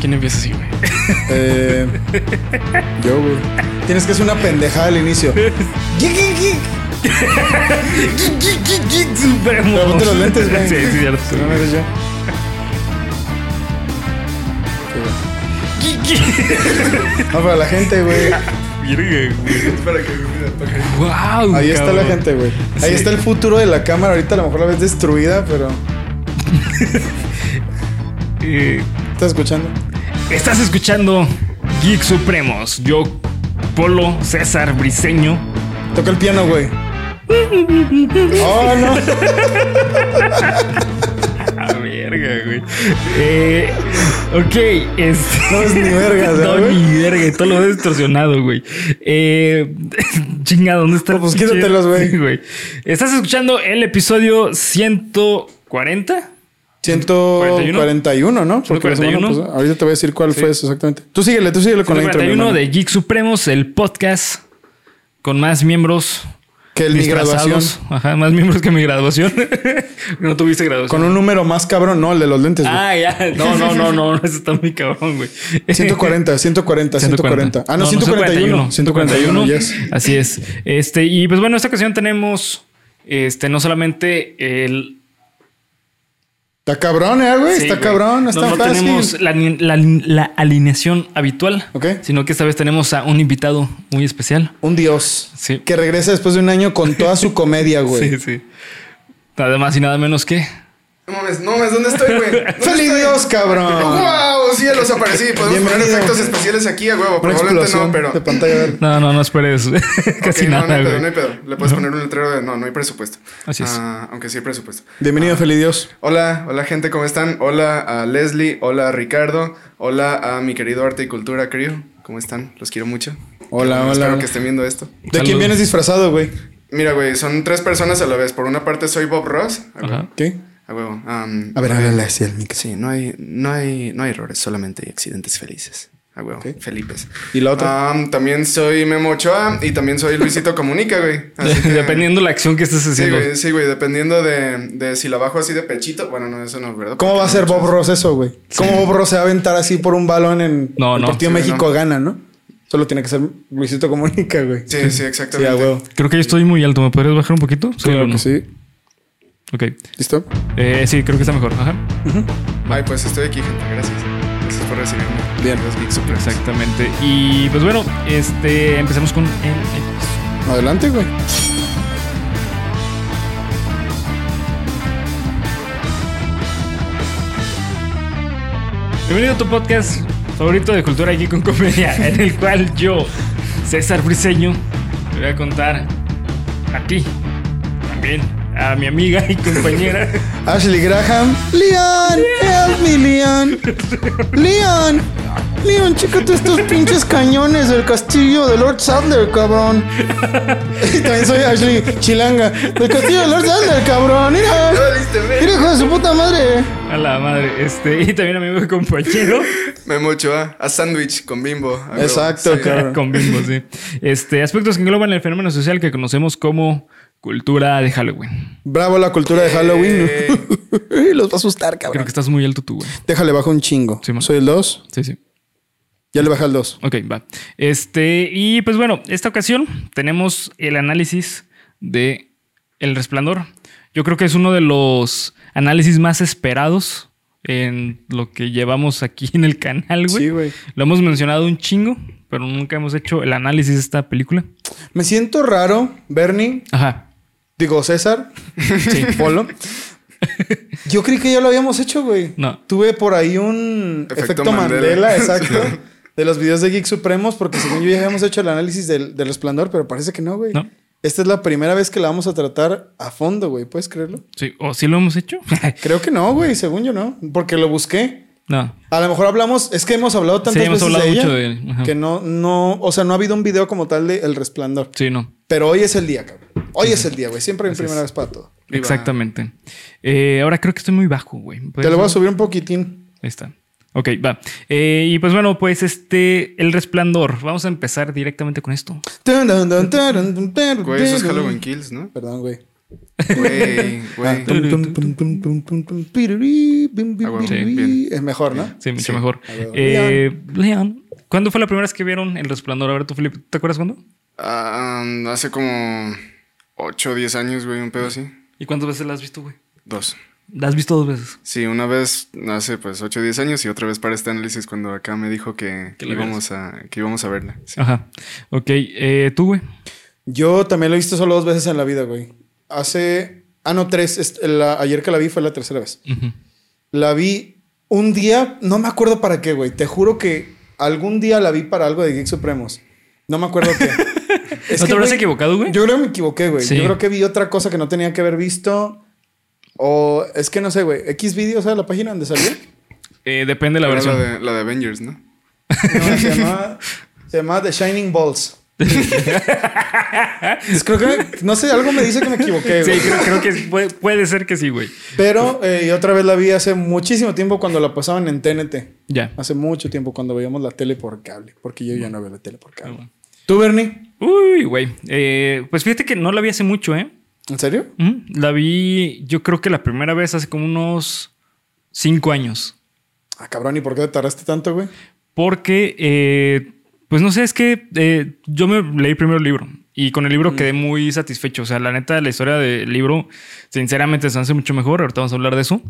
¿Quién empieza así, güey? Eh, yo, güey. Tienes que hacer una pendejada al inicio. Supremo. Pero ponte los lentes, güey. Sí, sí, cierto. Si no, no eres yo. No, para la gente, güey. Wow, Ahí está la gente, güey. Ahí Sí. está el futuro de la cámara. Ahorita a lo mejor la ves destruida, pero. Eh, ¿Estás escuchando? Estás escuchando Geek Supremos. Yo, Polo, César, Briseño. Toca el piano, güey. Oh, no. A verga, güey. Eh, ok, este. No es ni verga, No, güey. ni verga, todo lo he distorsionado, güey. Eh, chinga, ¿dónde está? Pues quítatelos, güey. Sí, güey. Estás escuchando el episodio 140. 141, ¿no? Porque la semana 141. pasada- ahorita te voy a decir cuál fue eso exactamente. Tú síguele, tú síguele con la intro. mi 141 hermano. de Geek Supremos, el podcast con más miembros. Que el mi graduación. Ajá, más miembros que mi graduación. no tuviste graduación. Con un número más cabrón, no, el de los lentes, güey. Ah, ya. No, no, no, no. Eso está muy cabrón, güey. 140, 140, 140. Ah, no, 141. 141, yes. Así es. Este, y pues bueno, esta ocasión tenemos este, no solamente el. Está cabrón, eh, güey. sí, está güey, cabrón, no, está no fácil. tenemos la, la- la alineación habitual, Ok. sino que esta vez tenemos a un invitado muy especial. Un dios. Sí. Que regresa después de un año con toda su comedia, güey. Sí, sí. Nada más y nada menos que. No mames, no mames, ¿dónde estoy, güey? ¿Dónde ¡Feliz estoy? Dios, cabrón! ¡Wow! Sí, ya los aparecí. Podemos poner efectos especiales aquí a huevo. Una Probablemente no, pero. de pantalla. No, no, no esperes casi Ok, no, no nada, hay pedo, no hay pedo. Le puedes poner un letrero de no, no hay presupuesto. Así es. Ah, aunque sí hay presupuesto. Bienvenido, feliz Dios. Hola, hola gente, ¿cómo están? Hola a Leslie, hola a Ricardo, hola a mi querido Arte y Cultura Crew. ¿Cómo están? Los quiero mucho. Hola, Espero hola. que estén viendo esto. ¿De quién vienes disfrazado, güey? Mira, güey, son tres personas a la vez. Por una parte soy Bob Ross. Ajá. ¿Qué? A huevo. Am, A ver, háblale así al micro. Sí, no hay, no hay, no hay errores, solamente hay accidentes felices. A huevo, Ok. Felipes. ¿Y la otra? Am, también soy Memo Ochoa y también soy Luisito Comunica, güey. Así que- Dependiendo la acción que estés Sí, haciendo. güey, sí, güey, dependiendo de, de si la bajo así de pechito. Bueno, no, eso no, ¿verdad? ¿Cómo va a ser Bob Ross eso, güey? ¿Cómo Bob Ross se va a aventar así por un balón en No, el no. partido Sí, México no. gana, ¿no? Solo tiene que ser Luisito Comunica, güey. Sí, sí, Sí, exactamente. a huevo. Creo que yo estoy muy alto. ¿Me podrías bajar un poquito? Sí, Claro que sí. Ok. ¿Listo? Eh, sí, creo que está mejor. Ajá. Ay, pues estoy aquí, gente. Gracias. Gracias por recibirme. Bien. Los. Exactamente. Y pues bueno, este empecemos con el, el- Adelante, güey. Bienvenido a tu podcast favorito de cultura aquí con comedia, en el cual yo, César Briseño, te voy a contar a ti, también a mi amiga y compañera, Ashley Graham. Leon, help me, Leon. Leon. Leon, chécate estos pinches cañones del castillo de Lord Sadler, cabrón. Y también soy Ashley Chilanga. Del castillo de Lord Sadler, cabrón. Mira. Mira, hijo de su puta madre. a la madre, este, y también a mi amigo y compañero, Memo Ochoa, a sándwich con bimbo. Exacto, Sí. cabrón. con Bimbo, sí. Este, aspectos que engloban el fenómeno social que conocemos como cultura de Halloween. Bravo la cultura de Halloween. Eh. Los va a asustar, Creo cabrón. que estás muy alto tú, güey. Déjale, bajo un chingo. Sí. Soy el 2. Sí, sí. Ya le bajé al 2. Ok, va. Este, y pues bueno, esta ocasión tenemos el análisis de El Resplandor. Yo creo que es uno de los análisis más esperados en lo que llevamos aquí en el canal, güey. Sí, güey. Lo hemos mencionado un chingo, pero nunca hemos hecho el análisis de esta película. Me siento raro, Bernie. Ajá. Digo, César. Sí, Polo. Yo creí que ya lo habíamos hecho, güey. No. Tuve por ahí un efecto, Efecto Mandela, Mandela. exacto. De los videos de Geek Supremos, porque según yo ya habíamos hecho el análisis del, del resplandor, pero parece que no, güey. No. Esta es la primera vez que la vamos a tratar a fondo, güey. ¿Puedes creerlo? Sí. ¿O sí lo hemos hecho? Creo que no, güey. Según yo no. Porque lo busqué. no. A lo mejor hablamos, es que hemos hablado tantas Sí, hemos veces hablado de ella mucho de él. Ajá. que no, no, o sea, no ha habido un video como tal de El Resplandor. Sí, no. Pero hoy es el día, cabrón. Hoy es el día, güey. Siempre hay una primera vez para todo. Viva. Exactamente. Eh, ahora creo que estoy muy bajo, güey. Te lo voy a subir un poquitín. Ahí está. Ok, va. Eh, y pues bueno, pues este, El Resplandor. Vamos a empezar directamente con esto. Güey, eso es Halloween Kills, ¿no? Perdón, güey. Güey, Ah, güey. Ah, sí. Es mejor, ¿no? Sí, mucho Sí. mejor. A ver, Eh, Leon, ¿cuándo fue la primera vez que vieron El Resplandor? A ver, tú, Felipe, ¿te acuerdas cuándo? Ah, hace como 8 o 10 años, güey, un pedo así. ¿Y cuántas veces la has visto, güey? Dos. La has visto dos veces. Sí, una vez hace pues 8 o 10 años y otra vez para este análisis cuando acá me dijo que, Que la íbamos, a, que íbamos a verla. Sí. Ajá. Ok, eh, tú, güey. Yo también lo he visto solo dos veces en la vida, güey. Hace. Ah, no, tres. La- ayer que la vi fue la tercera vez. La vi un día, no me acuerdo para qué, güey. Te juro que algún día la vi para algo de Geek Supremos. No me acuerdo qué. Es ¿No te habrás equivocado, güey? Yo creo que me equivoqué, güey. Sí. Yo creo que vi otra cosa que no tenía que haber visto. O es que no sé, güey. X video, ¿sabes la página donde salió? Eh, depende de la Era versión. la, de, la de Avengers, ¿no? No, se llamaba, se llamaba The Shining Balls. Pues creo que, no sé, algo me dice que me equivoqué, Sí, güey. creo, creo que puede, puede ser que sí, güey. Pero eh, y otra vez la vi hace muchísimo tiempo cuando la pasaban en TNT. Ya. Hace mucho tiempo cuando veíamos la tele por cable. Porque yo ya no veo la tele por cable. Ah, bueno. ¿Tú, Bernie? Uy, güey. Eh, pues fíjate que no la vi hace mucho, ¿eh? ¿En serio? La vi, yo creo que la primera vez hace como unos cinco años. Ah, cabrón, ¿y por qué te tardaste tanto, güey? Porque, eh, pues no sé, es que eh, yo me leí primero el libro y con el libro quedé muy satisfecho. O sea, la neta, la historia del libro, sinceramente, se hace mucho mejor. Ahorita vamos a hablar de eso.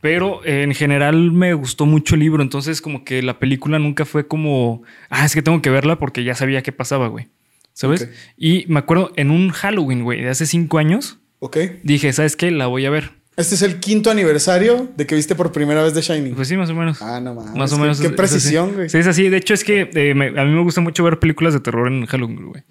Pero eh, en general me gustó mucho el libro. Entonces, como que la película nunca fue como, ah, es que tengo que verla porque ya sabía qué pasaba, güey. ¿Sabes? Y me acuerdo en un Halloween, güey, de hace cinco años, Ok. dije, ¿sabes qué? La voy a ver. Este es el quinto aniversario de que viste por primera vez The Shining. Pues sí, más o menos. ah, no mames. Más o menos. Qué es- precisión, güey. Sí, es así. De hecho, es que eh, me- a mí me gusta mucho ver películas de terror en Halloween, güey.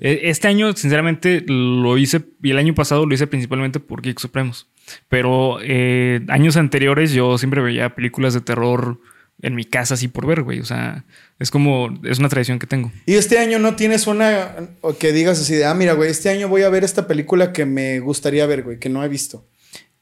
Eh, Este año, sinceramente, lo hice, y el año pasado lo hice principalmente por Geek Supremos. Pero eh, años anteriores yo siempre veía películas de terror en mi casa así por ver, güey. O sea, es como, es una tradición que tengo. Y este año no tienes una o que digas así de, ah, mira, güey, este año voy a ver esta película que me gustaría ver, güey, que no he visto.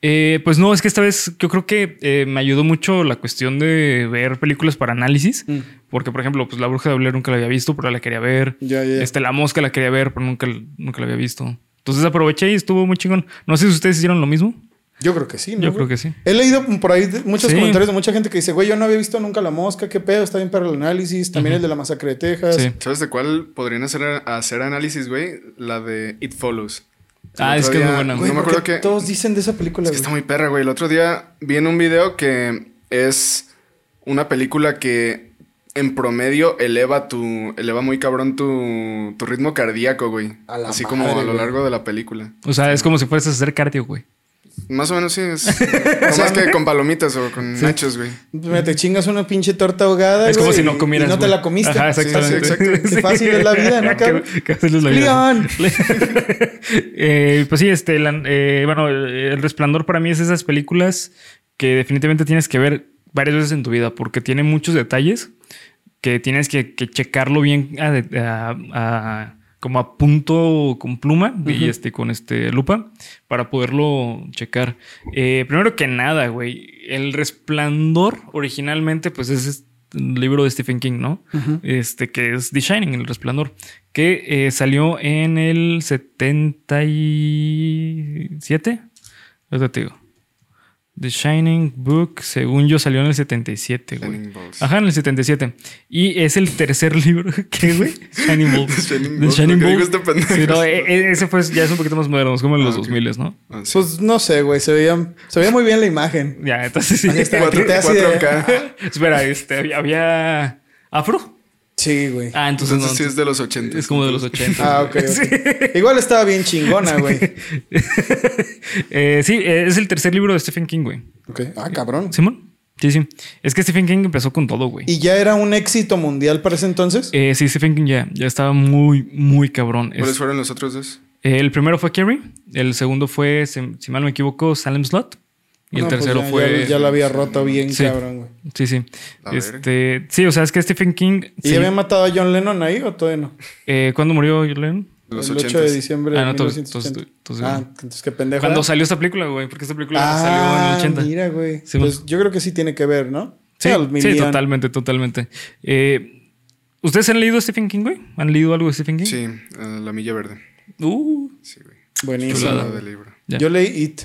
Eh, pues no, es que esta vez yo creo que eh, me ayudó mucho la cuestión de ver películas para análisis. Mm. Porque, por ejemplo, pues La Bruja de Blair nunca la había visto, pero la quería ver. Ya, ya, ya. Este, La Mosca la quería ver, pero nunca, nunca la había visto. Entonces aproveché y estuvo muy chingón. No sé si ustedes hicieron lo mismo. Yo creo que sí, ¿no? Yo güey? creo que sí. He leído por ahí de- muchos Sí. comentarios de mucha gente que dice, güey, yo no había visto nunca La Mosca, qué pedo, está bien para el análisis. También el de la masacre de Texas. Sí. ¿Sabes de cuál podrían hacer, hacer análisis, güey? La de It Follows. El Ah, es que es muy buena. Güey, no me ¿por qué acuerdo que... Todos dicen de esa película, Es que güey. está muy perra, güey. El otro día vi en un video que es una película que en promedio eleva tu... Eleva muy cabrón tu, tu ritmo cardíaco, güey. A la Así como a lo güey. largo de la película. O sea, es como si fueras a hacer cardio, güey. Más o menos sí, es... no más que con palomitas o con nachos, güey. Te chingas una pinche torta ahogada. Es como si no comieras. Y no te la comiste. Ajá, Sí, exactamente. sí. Qué fácil es la vida, ¿no, cabrón? Qué- qué fácil es la vida. Leon. Eh, pues sí, este, la- eh, bueno, el Resplandor para mí es esas películas que definitivamente tienes que ver varias veces en tu vida porque tiene muchos detalles que tienes que, que checarlo bien a- a- a- como a punto con pluma y este con este lupa para poderlo checar. Eh, primero que nada, güey, el Resplandor originalmente pues es este libro de Stephen King, ¿no? Este que es The Shining, el Resplandor, que eh, salió en el 77. Ahorita te digo. The Shining Book, según yo, salió en el 77, güey. Shining Balls. Ajá, en el 77. Y es el tercer libro. ¿Qué, güey? Shining Balls. The Shining The Shining ¿por qué Balls. este? Sí, no, e- e- ese fue, ya es un poquito más moderno, es como en los Ah, ok. 2000, ¿no? Ah, sí. Pues no sé, güey. Se veía, se veía muy bien la imagen. Ya, entonces sí. Ahí está. Cuatro- te hace de- 4K. Espera, este, había afro. Sí, güey. Ah, entonces, Entonces no, sí es de los 80. es como de los 80. Ah, ok. ok. Sí. Igual estaba bien chingona, güey. Eh, sí, es el tercer libro de Stephen King, güey. Ok. Ah, cabrón. ¿Simón? Sí, sí. Es que Stephen King empezó con todo, güey. ¿Y ya era un éxito mundial para ese entonces? Eh, sí, Stephen King ya, ya estaba muy, muy cabrón. ¿Cuáles Es- fueron los otros dos? eh, el primero fue Carrie, el segundo fue, si, si mal no me equivoco, Salem Slot. Y el No, pues tercero ya- fue. Ya, ya la había roto bien, Sí. cabrón, güey. Sí, sí. A ver. Este, sí, o sea, es que Stephen King. ¿Y sí. ya habían matado a John Lennon ahí o todavía no? Eh, ¿Cuándo murió John Lennon? Los el 8 80. de diciembre Ah, de no, entonces- 1980. entonces- entonces- ah, entonces qué pendejo. Cuando ¿eh? salió esta película, güey, porque esta película Ah, salió en el 80. mira, güey. Sí, pues yo creo que sí tiene que ver, ¿no? Sí, Ah, sí, totalmente, totalmente. Eh, ¿Ustedes han leído Stephen King, güey? ¿Han leído algo de Stephen King? Sí, ah, La Milla Verde. Uh, Sí, güey. Buenísimo. Chulada. Chulada de libro. Ya. Yo leí It.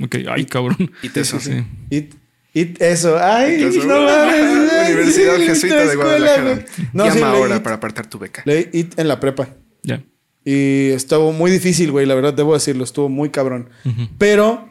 Ok, ay, cabrón. Y te Sí. It. It, eso. Ay, Eso. no mames. Universidad sí, Jesuita de escuela, Guadalajara. No, Llama sí, ahora It. para apartar tu beca. Leí It en la prepa. Ya. Y estuvo muy difícil, güey, la verdad, debo decirlo, estuvo muy cabrón. Pero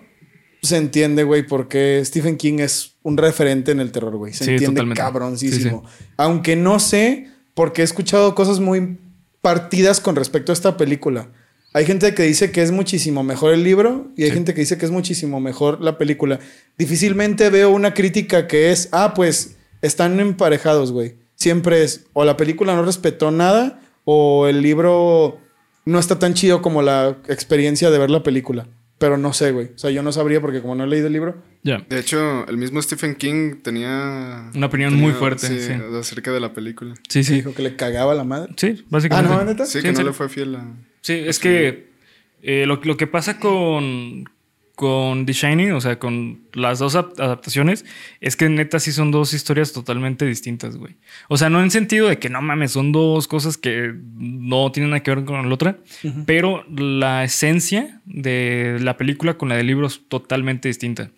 se entiende, güey, porque Stephen King es un referente en el terror, güey. Se Sí, entiende totalmente. cabroncísimo. Aunque no sé, porque he escuchado cosas muy partidas con respecto a esta película. Hay gente que dice que es muchísimo mejor el libro y hay Sí. gente que dice que es muchísimo mejor la película. Difícilmente veo una crítica que es, ah, pues están emparejados, güey. Siempre es, o la película no respetó nada o el libro no está tan chido como la experiencia de ver la película. Pero no sé, güey. O sea, yo no sabría porque como no he leído el libro. Ya. De hecho, el mismo Stephen King tenía... Una opinión tenía- muy fuerte, sí. acerca de la película. Sí, sí. Dijo que le cagaba la madre. Sí, Ah, básicamente. no, neta. Sí, Sí, que no serio. le fue fiel a... Sí, es que eh, lo, lo que pasa con, con The Shining, o sea, con las dos ap- adaptaciones, es que neta sí son dos historias totalmente distintas, güey. O sea, no en sentido de que no mames, son dos cosas que no tienen nada que ver con la otra, pero la esencia de la película con la del libro es totalmente distinta.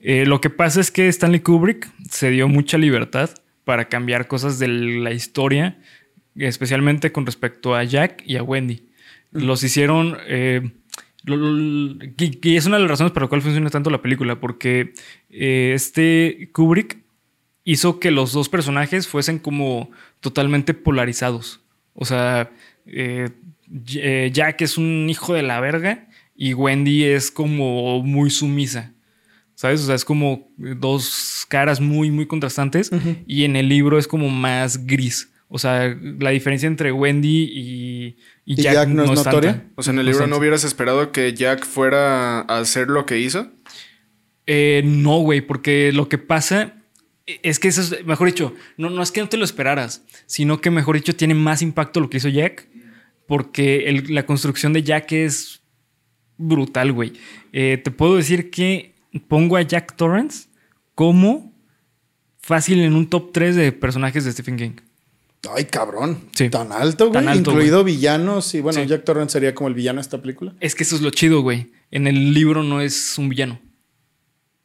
Eh, lo que pasa es que Stanley Kubrick se dio mucha libertad para cambiar cosas de la historia, especialmente con respecto a Jack y a Wendy. Los hicieron. eh, y, es una de las razones por la cual funciona tanto la película, porque eh, este Kubrick hizo que los dos personajes fuesen como totalmente polarizados. O sea, eh, eh, Jack es un hijo de la verga y Wendy es como muy sumisa. ¿Sabes? O sea, es como dos caras muy, muy contrastantes y en el libro es como más gris. O sea, la diferencia entre Wendy y, y ¿Y Jack, no es tanta. notoria? O sea, en el libro no hubieras esperado que Jack fuera a hacer lo que hizo. Eh, no, güey, porque lo que pasa es que eso es, mejor dicho, no, no es que no te lo esperaras, sino que mejor dicho tiene más impacto lo que hizo Jack, porque el- la construcción de Jack es brutal, güey. Eh, te puedo decir que pongo a Jack Torrance como fácil en un top 3 de personajes de Stephen King. Ay, cabrón. Sí. Tan alto, güey. Tan alto, Incluido villanos. Y bueno, Sí. Jack Torrance sería como el villano de esta película. Es que eso es lo chido, güey. En el libro no es un villano.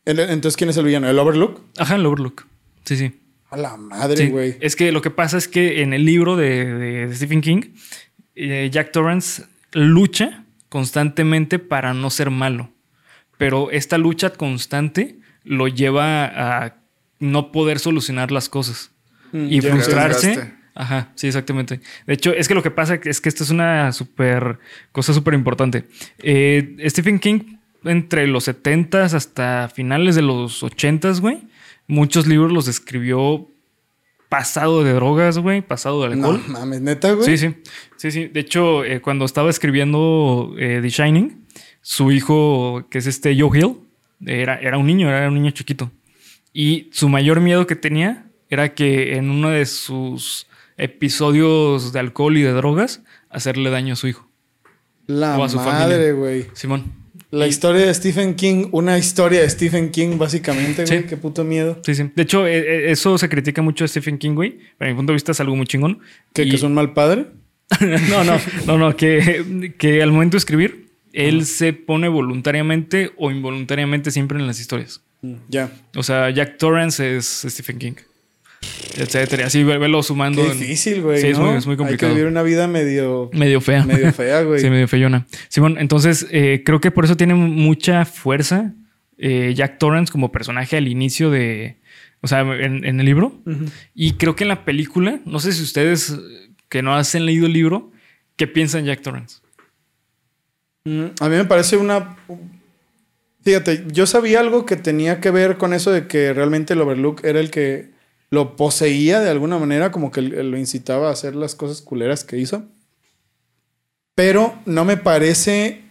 En- Entonces, ¿quién es el villano? ¿El Overlook? Ajá, el Overlook. Sí, sí. A la madre, Sí, güey. Es que lo que pasa es que en el libro de, de Stephen King, eh, Jack Torrance lucha constantemente para no ser malo. Pero esta lucha constante lo lleva a no poder solucionar las cosas Mm, y ya. frustrarse. Ajá, sí, exactamente. De hecho, es que lo que pasa es que esto es una super cosa súper importante. Eh, Stephen King, entre los 70s hasta finales de los 80s, güey, muchos libros los escribió pasado de drogas, güey, pasado de No alcohol. mames, neta, güey. Sí, sí. Sí, sí. De hecho, eh, cuando estaba escribiendo eh, The Shining, su hijo, que es este Joe Hill, era, era un niño, era un niño chiquito. Y su mayor miedo que tenía era que en uno de sus episodios de alcohol y de drogas, hacerle daño a su hijo. La O a su madre, güey. Simón. La Y- historia de Stephen King, una historia de Stephen King, básicamente, güey. Sí. Qué puto miedo. Sí, sí. De hecho, eh, eh, eso se critica mucho a Stephen King, güey. Para mi punto de vista es algo muy chingón. ¿Que, Y- que es un mal padre? no, no, no, no, que, que al momento de escribir, él se pone voluntariamente o involuntariamente siempre en las historias. Ya. O sea, Jack Torrance es Stephen King, etcétera. Así ve- velo sumando. Qué difícil, güey. Sí, es muy- es muy Hay que complicado. vivir una vida medio, Medio fea. medio fea, güey. Sí, medio feyona. Simón, entonces eh, creo que por eso tiene mucha fuerza eh, Jack Torrance como personaje al inicio de. O sea, en, en el libro. Y creo que en la película, no sé si ustedes eh, que no han leído el libro, ¿qué piensan Jack Torrance? Mm, A mí me parece una. Fíjate, yo sabía algo que tenía que ver con eso de que realmente el Overlook era el que lo poseía de alguna manera, como que lo incitaba a hacer las cosas culeras que hizo. Pero no me parece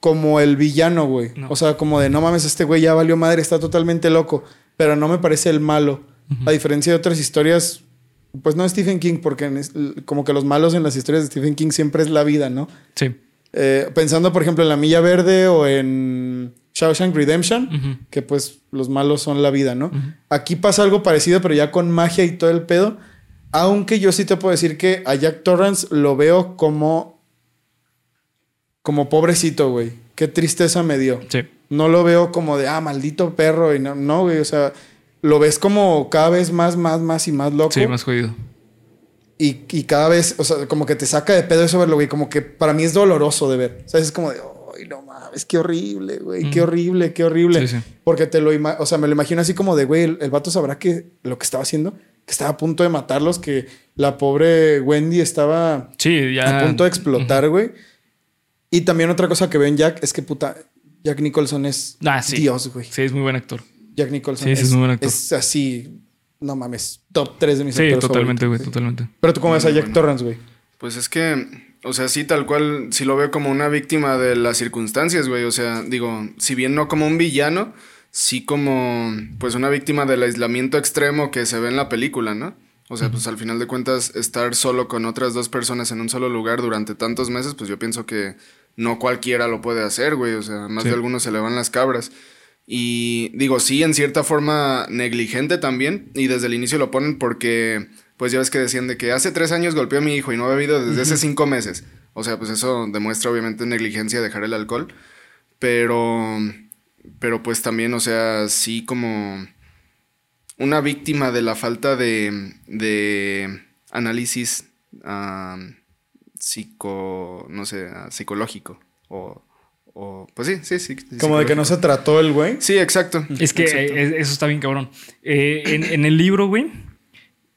como el villano, güey. No. O sea, como de no mames, este güey ya valió madre, está totalmente loco. Pero no me parece el malo. A diferencia de otras historias, pues no Stephen King, porque como que los malos en las historias de Stephen King siempre es la vida, ¿no? Sí. Eh, pensando, por ejemplo, en La Milla Verde o en Shawshank Redemption, que pues los malos son la vida, ¿no? Aquí pasa algo parecido, pero ya con magia y todo el pedo. Aunque yo sí te puedo decir que a Jack Torrance lo veo como. como pobrecito, güey. qué tristeza me dio. Sí. No lo veo como de, ah, maldito perro. Y no, no, güey. O sea, lo ves como cada vez más, más, más y más loco. Sí, más jodido. Y, y cada vez, o sea, como que te saca de pedo eso verlo, güey. Como que para mí es doloroso de ver. O sea, es como de, ay, no mames, qué horrible, güey. Qué horrible, qué horrible. Sí, sí. Porque te lo o sea, me lo imagino así como de, güey, el, el vato sabrá que lo que estaba haciendo, que estaba a punto de matarlos, que la pobre Wendy estaba Sí, ya. a punto de explotar, güey. Y también otra cosa que veo en Jack es que puta, Jack Nicholson es Ah, sí. Dios, güey. Sí, es muy buen actor. Jack Nicholson Sí, sí, es muy buen actor. es así, no mames, top 3 de mis Sí, actores totalmente, güey, favoritos, totalmente. Pero tú cómo ves a Jack bueno. Torrance, güey. Pues es que, o sea, sí, tal cual, sí lo veo como una víctima de las circunstancias, güey. O sea, digo, si bien no como un villano, sí como, pues, una víctima del aislamiento extremo que se ve en la película, ¿no? O sea, pues al final de cuentas, estar solo con otras dos personas en un solo lugar durante tantos meses, pues yo pienso que no cualquiera lo puede hacer, güey. O sea, más Sí. de algunos se le van las cabras. Y digo, sí, en cierta forma negligente también. Y desde el inicio lo ponen porque, pues ya ves que decían de que hace tres años golpeó a mi hijo y no ha bebido desde hace cinco meses. O sea, pues eso demuestra obviamente negligencia dejar el alcohol. Pero, pero pues también, o sea, sí como una víctima de la falta de, de análisis psico, no sé, psicológico. O, o, pues sí, sí, sí. Como de que no se trató el güey. Sí, exacto. Es que exacto. eh, eso está bien cabrón. Eh, en, en el libro, güey,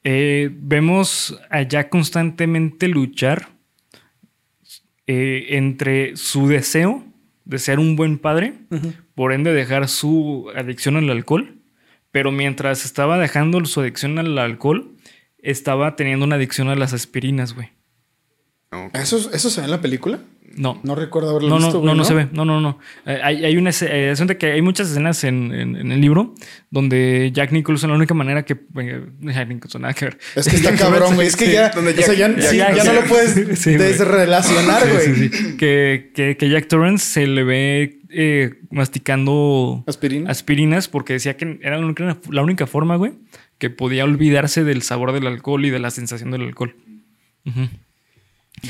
eh, vemos a Jack constantemente luchar eh, entre su deseo de ser un buen padre, por ende dejar su adicción al alcohol, pero mientras estaba dejando su adicción al alcohol, estaba teniendo una adicción a las aspirinas, güey. Ok. ¿Eso, ¿Eso se ve en la película? No. No recuerdo haberlo No, visto, no, güey, no, no se ve. No, no, no. Eh, hay, hay una eh, que hay muchas escenas en, en- en el libro donde Jack Nicholson, la única manera que. eh, Jack Nicholson, nada que ver. Es que está cabrón, güey. Es que Sí, ya, donde o sea, ya, Jack- sí, Jack- ya no lo puedes Sí, desrelacionar, güey. Sí, sí, sí. Que, que, que Jack Torrance se le ve eh, masticando Aspirina. aspirinas porque decía que era la única, la única forma, güey, que podía olvidarse del sabor del alcohol y de la sensación del alcohol. Ujú.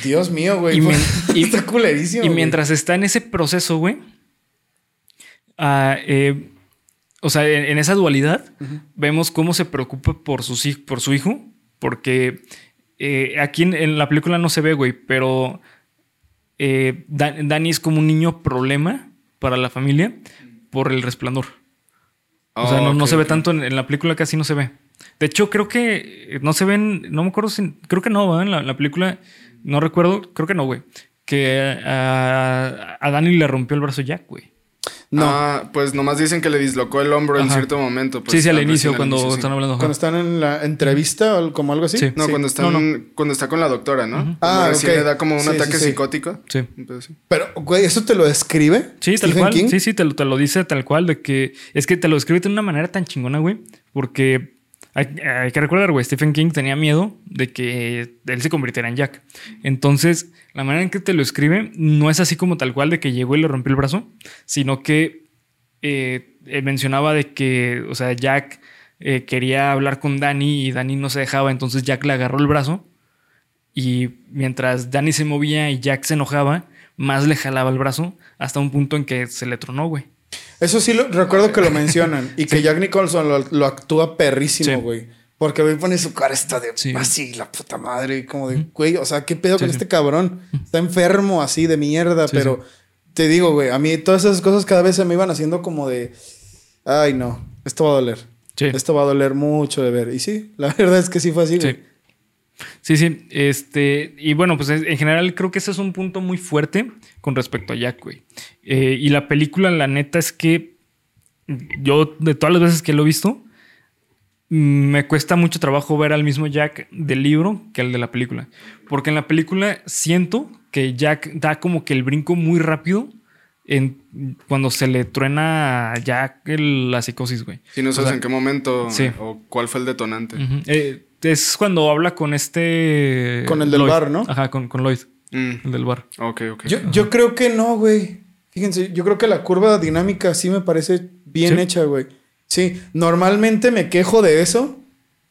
Dios mío, güey. Y, mien- y- está culerísimo. y güey. mientras está en ese proceso, güey, ah, eh, o sea, en, en esa dualidad, vemos cómo se preocupa por, sus, por su hijo, porque eh, aquí en, en la película no se ve, güey, pero eh, Danny es como un niño problema para la familia por el resplandor. O sea, no, se ve tanto en, en la película, casi no se ve. De hecho, creo que eh, no se ven, no me acuerdo si, creo que no, ¿verdad? En la, en la película, no recuerdo, creo que no, güey. Que a, a Dani le rompió el brazo Jack, güey. No. Ah, pues nomás dicen que le dislocó el hombro en cierto momento. pues, sí, sí, al inicio, cuando inicio, sí. están hablando. ajá. Cuando están en la entrevista o como algo así. Sí. No, cuando, están, No, cuando está con la doctora, ¿no? Ah, Recién ok. le da como un Sí, ataque sí, sí. psicótico. Sí. Entonces, sí. Pero, güey, ¿eso te lo describe? Sí, tal Stephen cual. King? Sí, sí, te lo, te lo dice tal cual, de que es que te lo escribe de una manera tan chingona, güey, porque hay, que recordar, güey, Stephen King tenía miedo de que él se convirtiera en Jack. Entonces, la manera en que te lo escribe no es así como tal cual de que llegó y le rompió el brazo, sino que eh, mencionaba de que, o sea, Jack eh, quería hablar con Danny y Danny no se dejaba, entonces Jack le agarró el brazo y mientras Danny se movía y Jack se enojaba, más le jalaba el brazo hasta un punto en que se le tronó, güey. Eso sí lo, recuerdo que lo mencionan. Y que Jack Nicholson lo, lo actúa perrísimo, Sí. güey. Porque güey pone su cara esta de Sí. así, la puta madre. Y como de, güey, o sea, ¿qué pedo con este cabrón? Está enfermo así de mierda. Pero te digo, güey, a mí todas esas cosas cada vez se me iban haciendo como de, ay, no, esto va a doler. Sí. Esto va a doler mucho de ver. Y sí, la verdad es que sí fue así, güey. Sí. Sí. Este, y bueno, pues en en general creo que ese es un punto muy fuerte con respecto a Jack, güey. Eh, y la película, la neta, es que yo, de todas las veces que lo he visto, me cuesta mucho trabajo ver al mismo Jack del libro que al de la película. Porque en la película siento que Jack da como que el brinco muy rápido en, cuando se le truena a Jack el- la psicosis, güey. Si no O sabes sea, en qué momento sí. o cuál fue el detonante. Eh, es cuando habla con este. Con el del Lloyd. bar, ¿no? Ajá, con, con Lloyd, Mm, el del bar. Ok, ok. Yo, yo creo que no, güey. Fíjense, yo creo que la curva dinámica sí me parece bien ¿Sí? hecha, güey. Sí, normalmente me quejo de eso,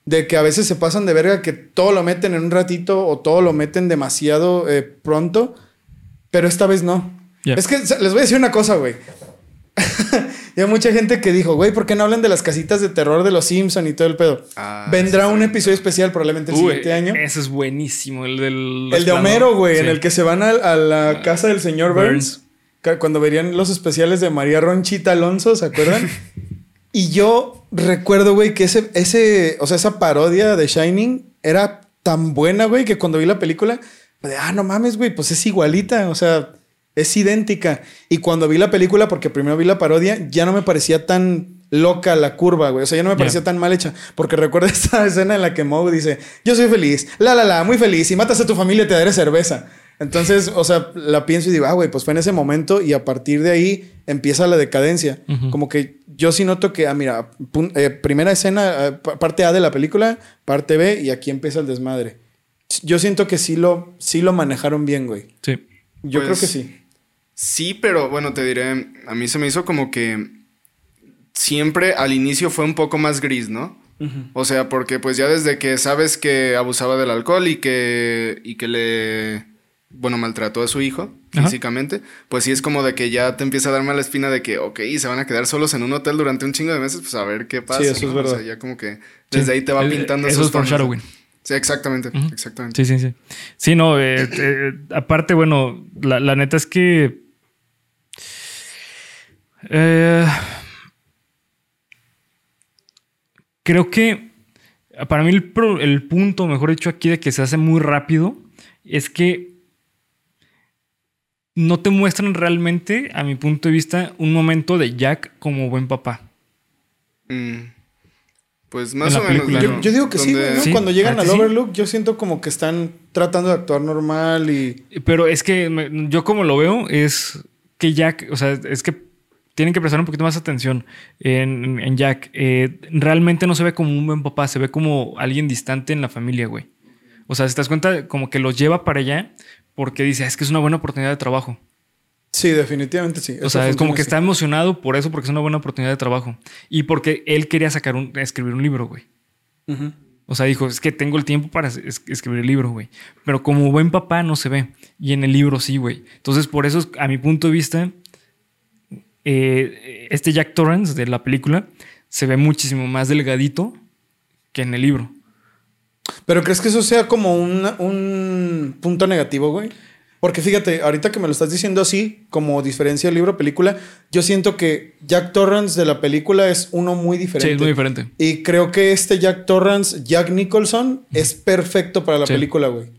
de que a veces se pasan de verga, que todo lo meten en un ratito o todo lo meten demasiado eh, pronto, pero esta vez no. Ya. Es que les voy a decir una cosa, güey. y hay mucha gente que dijo, güey, ¿por qué no hablan de las casitas de terror de los Simpson y todo el pedo? Ah, Vendrá un episodio especial probablemente el Uy, siguiente año. Ese es buenísimo, el del... El de Homero, güey, en el que se van a, a la casa del señor Burns. Cuando verían los especiales de María Ronchita Alonso, ¿se acuerdan? y yo recuerdo, güey, que ese, ese, o sea, esa parodia de Shining era tan buena, güey, que cuando vi la película, de, ah, no mames, güey, pues es igualita, o sea, es idéntica. Y cuando vi la película, porque primero vi la parodia, ya no me parecía tan loca la curva, güey. O sea, ya no me parecía tan mal hecha. Porque recuerdo esta escena en la que Moe dice, yo soy feliz, la, la, la, muy feliz. Si matas a tu familia, te daré cerveza. Entonces, o sea, la pienso y digo, ah, güey, pues fue en ese momento y a partir de ahí empieza la decadencia. Como que yo sí noto que, ah, mira, eh, primera escena, eh, pa- parte A de la película, parte B y aquí empieza el desmadre. Yo siento que sí lo, sí lo manejaron bien, güey. Sí. Yo Pues, creo que sí. Sí, pero bueno, te diré, a mí se me hizo como que siempre al inicio fue un poco más gris, ¿no? O sea, porque pues ya desde que sabes que abusaba del alcohol y que, y que le, bueno, maltrató a su hijo Ajá. físicamente, pues sí es como de que ya te empieza a dar mala espina de que, ok, se van a quedar solos en un hotel durante un chingo de meses, pues a ver qué pasa. eso es verdad. O sea, ya como que desde ahí te va Eh, pintando Eso esos es foreshadowing. Sí, exactamente, Ujú. exactamente. Sí, sí, sí. Sí, no, eh, eh, aparte, bueno, la, la neta es que. eh, creo que para mí el, el punto, mejor dicho, aquí de que se hace muy rápido es que no te muestran realmente, a mi punto de vista, un momento de Jack como buen papá. Mm. Pues más o menos. Yo, yo digo que sí, Cuando llegan ¿a al sí? Overlook, yo siento como que están tratando de actuar normal y... Pero es que me- yo como lo veo es que Jack, o sea, es que tienen que prestar un poquito más atención en, en Jack. Eh, realmente no se ve como un buen papá, se ve como alguien distante en la familia, güey. O sea, si te das cuenta, como que los lleva para allá porque dice, "Ah, es que es una buena oportunidad de trabajo. Sí, definitivamente sí. O sea, es como que está emocionado por eso, porque es una buena oportunidad de trabajo. Y porque él quería sacar un, escribir un libro, güey. O sea, dijo, es que tengo el tiempo para es- escribir el libro, güey. Pero como buen papá no se ve. Y en el libro sí, güey. Entonces, por eso, a mi punto de vista, eh, este Jack Torrance de la película se ve muchísimo más delgadito que en el libro. Pero ¿crees que eso sea como un, un punto negativo, güey? Porque fíjate, ahorita que me lo estás diciendo así, como diferencia del libro película, yo siento que Jack Torrance de la película es uno muy diferente. Sí, es muy diferente. Y creo que este Jack Torrance, Jack Nicholson, es perfecto para la Sí. película, güey.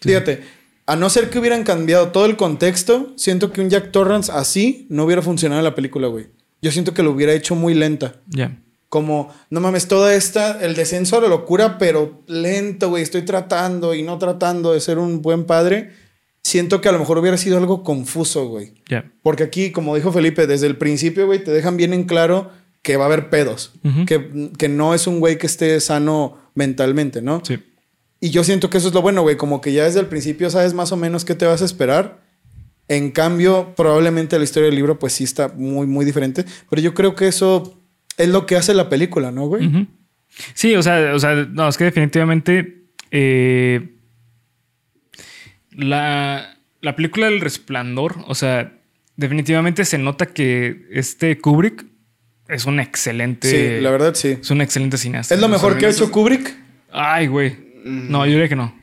Fíjate, a no ser que hubieran cambiado todo el contexto, siento que un Jack Torrance así no hubiera funcionado en la película, güey. Yo siento que lo hubiera hecho muy lenta. Ya. Como, no mames, toda esta, el descenso a la locura, pero lento, güey. Estoy tratando y no tratando de ser un buen padre. Siento que a lo mejor hubiera sido algo confuso, güey. Ya. Porque aquí, como dijo Felipe, desde el principio, güey, te dejan bien en claro que va a haber pedos. Ujú. que, que no es un güey que esté sano mentalmente, ¿no? Sí. Y yo siento que eso es lo bueno, güey. Como que ya desde el principio sabes más o menos qué te vas a esperar. En cambio, probablemente la historia del libro, pues sí está muy, muy diferente. Pero yo creo que eso es lo que hace la película, ¿no, güey? Ujú. Sí, o sea, o sea, no, es que definitivamente eh, la, la película El Resplandor, o sea, definitivamente se nota que este Kubrick es un excelente. Sí, la verdad sí. Es un excelente cineasta. ¿Es lo o sea, mejor que ha hecho Kubrick? Ay, güey. No, yo diría que no.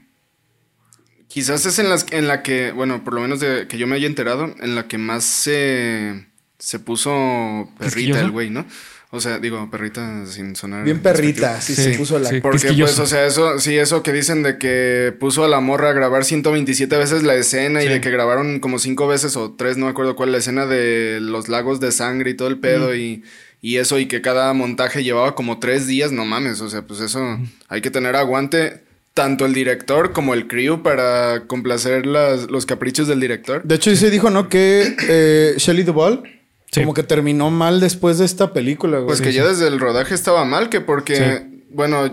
Quizás es en, las, en la que, bueno, por lo menos de que yo me haya enterado, en la que más se, se puso perrita el güey, ¿no? O sea, digo, perrita sin sonar. Bien perrita, sí, Sí, se puso la... sí. Porque, pues, o sea, eso, sí, eso que dicen de que puso a la morra a grabar 127 veces la escena y de que grabaron como cinco veces o tres, no me acuerdo cuál, la escena de los lagos de sangre y todo el pedo y, y eso, y que cada montaje llevaba como tres días, no mames, o sea, pues eso, hay que tener aguante, tanto el director como el crew para complacer las, los caprichos del director. De hecho, sí se dijo, ¿no? Que eh, Shelley Duvall Sí. como que terminó mal después de esta película, güey. Pues que sí. ya desde el rodaje estaba mal, que porque, Sí. bueno,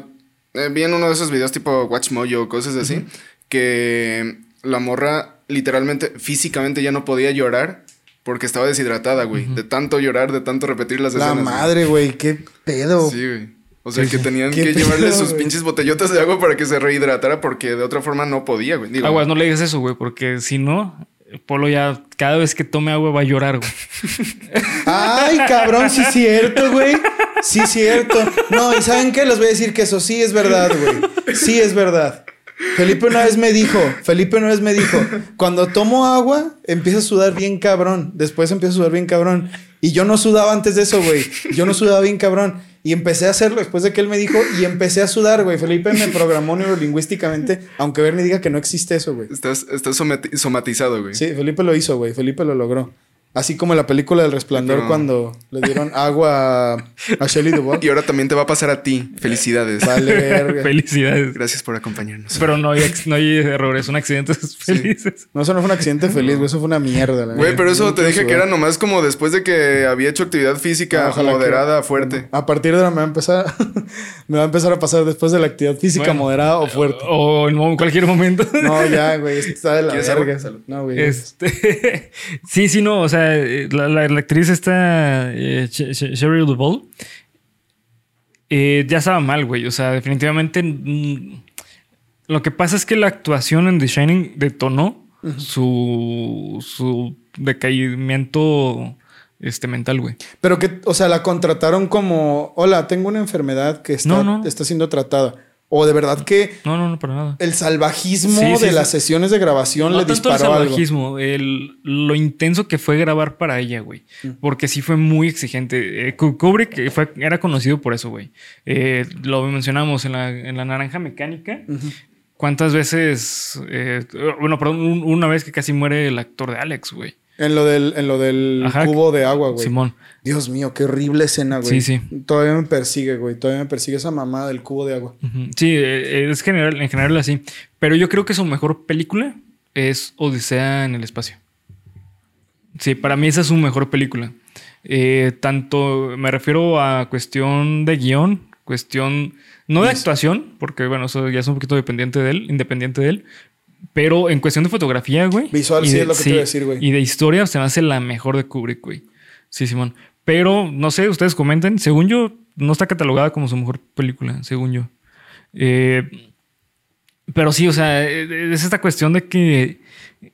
eh, vi en uno de esos videos tipo Watch Mojo o cosas así, que la morra literalmente, físicamente ya no podía llorar porque estaba deshidratada, güey. De tanto llorar, de tanto repetir las La escenas. madre, güey, qué pedo. Sí, güey. O sea, Sí, que tenían que llevarle sus güey. pinches botellotas de agua para que se rehidratara porque de otra forma no podía, güey. Digo, Aguas, no le digas eso, güey, porque si no, Polo ya cada vez que tome agua va a llorar, güey. Ay, cabrón, sí es cierto, güey. Sí es cierto. No, y ¿saben qué? Les voy a decir que eso sí es verdad, güey. Sí es verdad. Felipe una vez me dijo, Felipe una vez me dijo, cuando tomo agua, empieza a sudar bien cabrón. Después empieza a sudar bien cabrón. Y yo no sudaba antes de eso, güey. Yo no sudaba bien cabrón. Y empecé a hacerlo después de que él me dijo y empecé a sudar, güey. Felipe me programó neurolingüísticamente, aunque Bernie diga que no existe eso, güey. Estás, estás somati- somatizado, güey. Sí, Felipe lo hizo, güey. Felipe lo logró. Así como en la película del resplandor cuando le dieron agua a, a Shelley Duvall. Y ahora también te va a pasar a ti. Felicidades. Vale, verga. Felicidades. Gracias por acompañarnos. Pero no hay, no hay errores, son accidentes felices. No, eso no fue un accidente feliz, güey. Eso fue una mierda. la Güey, pero eso No te dije que era nomás como después de que había hecho actividad física Ojalá que- moderada, fuerte. A partir de ahora me va a empezar, me va a empezar a pasar después de la actividad física Bueno, moderada o fuerte. O en cualquier momento. No, ya, güey, está de la ¿Quieres verga. Salud. No, güey. Este, sí, sí, no, o sea, la, la- la actriz esta, eh, Sh- Sh- Sheryl Duvall, eh, ya estaba mal, güey. O sea, definitivamente mm, lo que pasa es que la actuación en The Shining detonó su, su decaimiento este, mental, güey. Pero que, o sea, la contrataron como, hola, tengo una enfermedad que está, No, no. está siendo tratada. O de verdad que No, no, no, para nada. el salvajismo Sí, sí, de sí. las sesiones de grabación No le tanto el disparó algo. salvajismo, el- lo intenso que fue grabar para ella, güey. Porque sí fue muy exigente. Eh, Ku- Kubrick eh, fue, era conocido por eso, güey. Eh, lo mencionamos en la, en la naranja mecánica. ¿Cuántas veces? eh, bueno, perdón, un- una vez que casi muere el actor de Alex, güey. En lo del, en lo del Ajá. cubo de agua, güey. Simón. Dios mío, qué horrible escena, güey. Sí, sí. Todavía me persigue, güey. Todavía me persigue esa mamada del cubo de agua. Sí, eh, es general, en general así. Pero yo creo que su mejor película es Odisea en el espacio. Sí, para mí esa es su mejor película. Eh, tanto me refiero a cuestión de guion, cuestión no de actuación, porque bueno, eso ya es un poquito dependiente de él, independiente de él. Pero en cuestión de fotografía, güey. Visual, sí, de- es lo que te iba a decir, güey. Y de historia se me hace la mejor de Kubrick, güey. Sí, Simón. Pero no sé, ustedes comenten. Según yo, no está catalogada como su mejor película, según yo. Eh, pero sí, o sea, es esta cuestión de que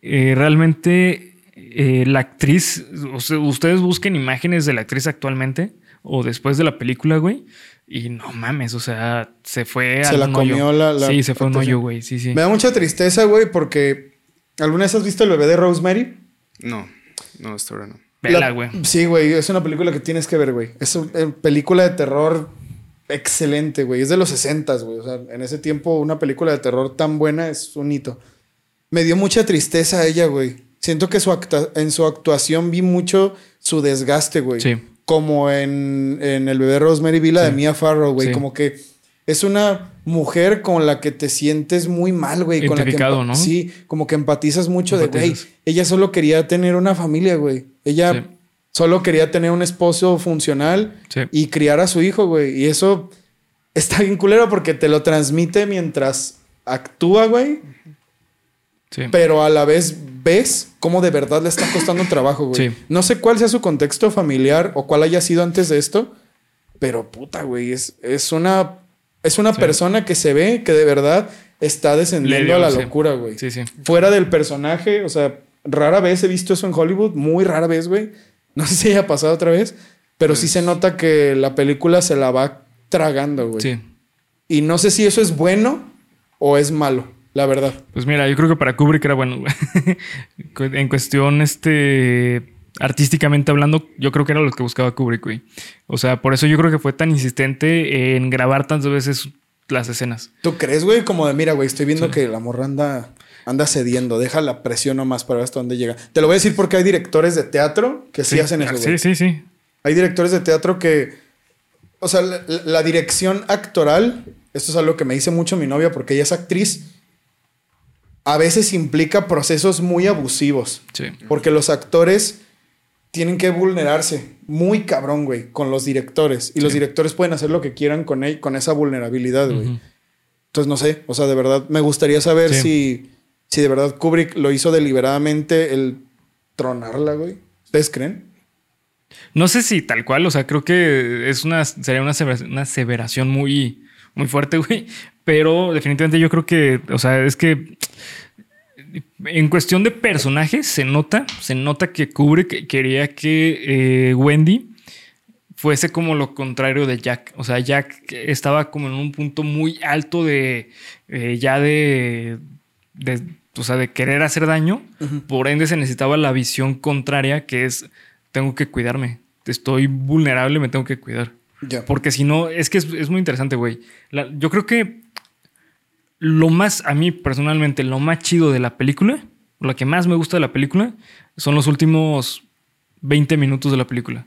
eh, realmente eh, la actriz, o sea, ustedes busquen imágenes de la actriz actualmente o después de la película, güey. Y no mames, o sea, se fue Se a la un comió hoyo. la- la Sí, se fue un hoyo, güey. Sí, sí. Me da mucha tristeza, güey, porque... ¿Alguna vez has visto el bebé de Rosemary? No, no, hasta ahora no. Vela, La- güey. Sí, güey, es una película que tienes que ver, güey. Es una eh, película de terror excelente, güey. Es de los 60, güey. O sea, en ese tiempo una película de terror tan buena es un hito. Me dio mucha tristeza a ella, güey. Siento que su acta- en su actuación vi mucho su desgaste, güey. Sí. Como en, en El bebé Rosemary vi la de Mia Farrow, güey. Sí. Como que es una mujer con la que te sientes muy mal, güey. con la que ¿no? Sí, como que empatizas mucho de, güey, ella solo quería tener una familia, güey. Ella Sí. solo quería tener un esposo funcional y criar a su hijo, güey. Y eso está bien culero porque te lo transmite mientras actúa, güey. Sí. Pero a la vez ves cómo de verdad le está costando trabajo, güey. Sí. No sé cuál sea su contexto familiar o cuál haya sido antes de esto, pero puta, güey, es, es una, es una Sí. persona que se ve que de verdad está descendiendo dio, a la locura, güey. Sí, sí. Fuera del personaje, o sea, rara vez he visto eso en Hollywood, muy rara vez, güey. No sé si haya pasado otra vez, pero sí se nota que la película se la va tragando, güey. Sí. Y no sé si eso es bueno o es malo, la verdad. Pues mira, yo creo que para Kubrick era bueno. güey. en cuestión, este. Artísticamente hablando, yo creo que era lo que buscaba Kubrick, güey. O sea, por eso yo creo que fue tan insistente en grabar tantas veces las escenas. ¿Tú crees, güey? Como de, mira, güey, estoy viendo Sí. que la morra anda, anda cediendo, deja la presión nomás para ver hasta dónde llega. Te lo voy a decir porque hay directores de teatro que sí, hacen eso, güey. Sí, sí, sí. Hay directores de teatro que. O sea, la, la dirección actoral, esto es algo que me dice mucho mi novia porque ella es actriz, a veces implica procesos muy abusivos. Sí. Porque los actores tienen que vulnerarse muy cabrón, güey, con los directores. Y los directores pueden hacer lo que quieran con, él, con esa vulnerabilidad, güey. Entonces, no sé, o sea, de verdad, me gustaría saber Sí. si, si de verdad Kubrick lo hizo deliberadamente el tronarla, güey. ¿Ustedes creen? No sé si tal cual, o sea, creo que es una, sería una aseveración muy, muy fuerte, güey. Pero definitivamente yo creo que, o sea, es que en cuestión de personajes, se nota, se nota que Kubrick quería que eh, Wendy fuese como lo contrario de Jack. O sea, Jack estaba como en un punto muy alto de eh, ya de, de, o sea, de querer hacer daño. Por ende, se necesitaba la visión contraria, que es tengo que cuidarme. Estoy vulnerable, me tengo que cuidar. Porque si no, es que es, es muy interesante, güey. La- Yo creo que lo más, a mí personalmente, lo más chido de la película, lo que más me gusta de la película, son los últimos 20 minutos de la película.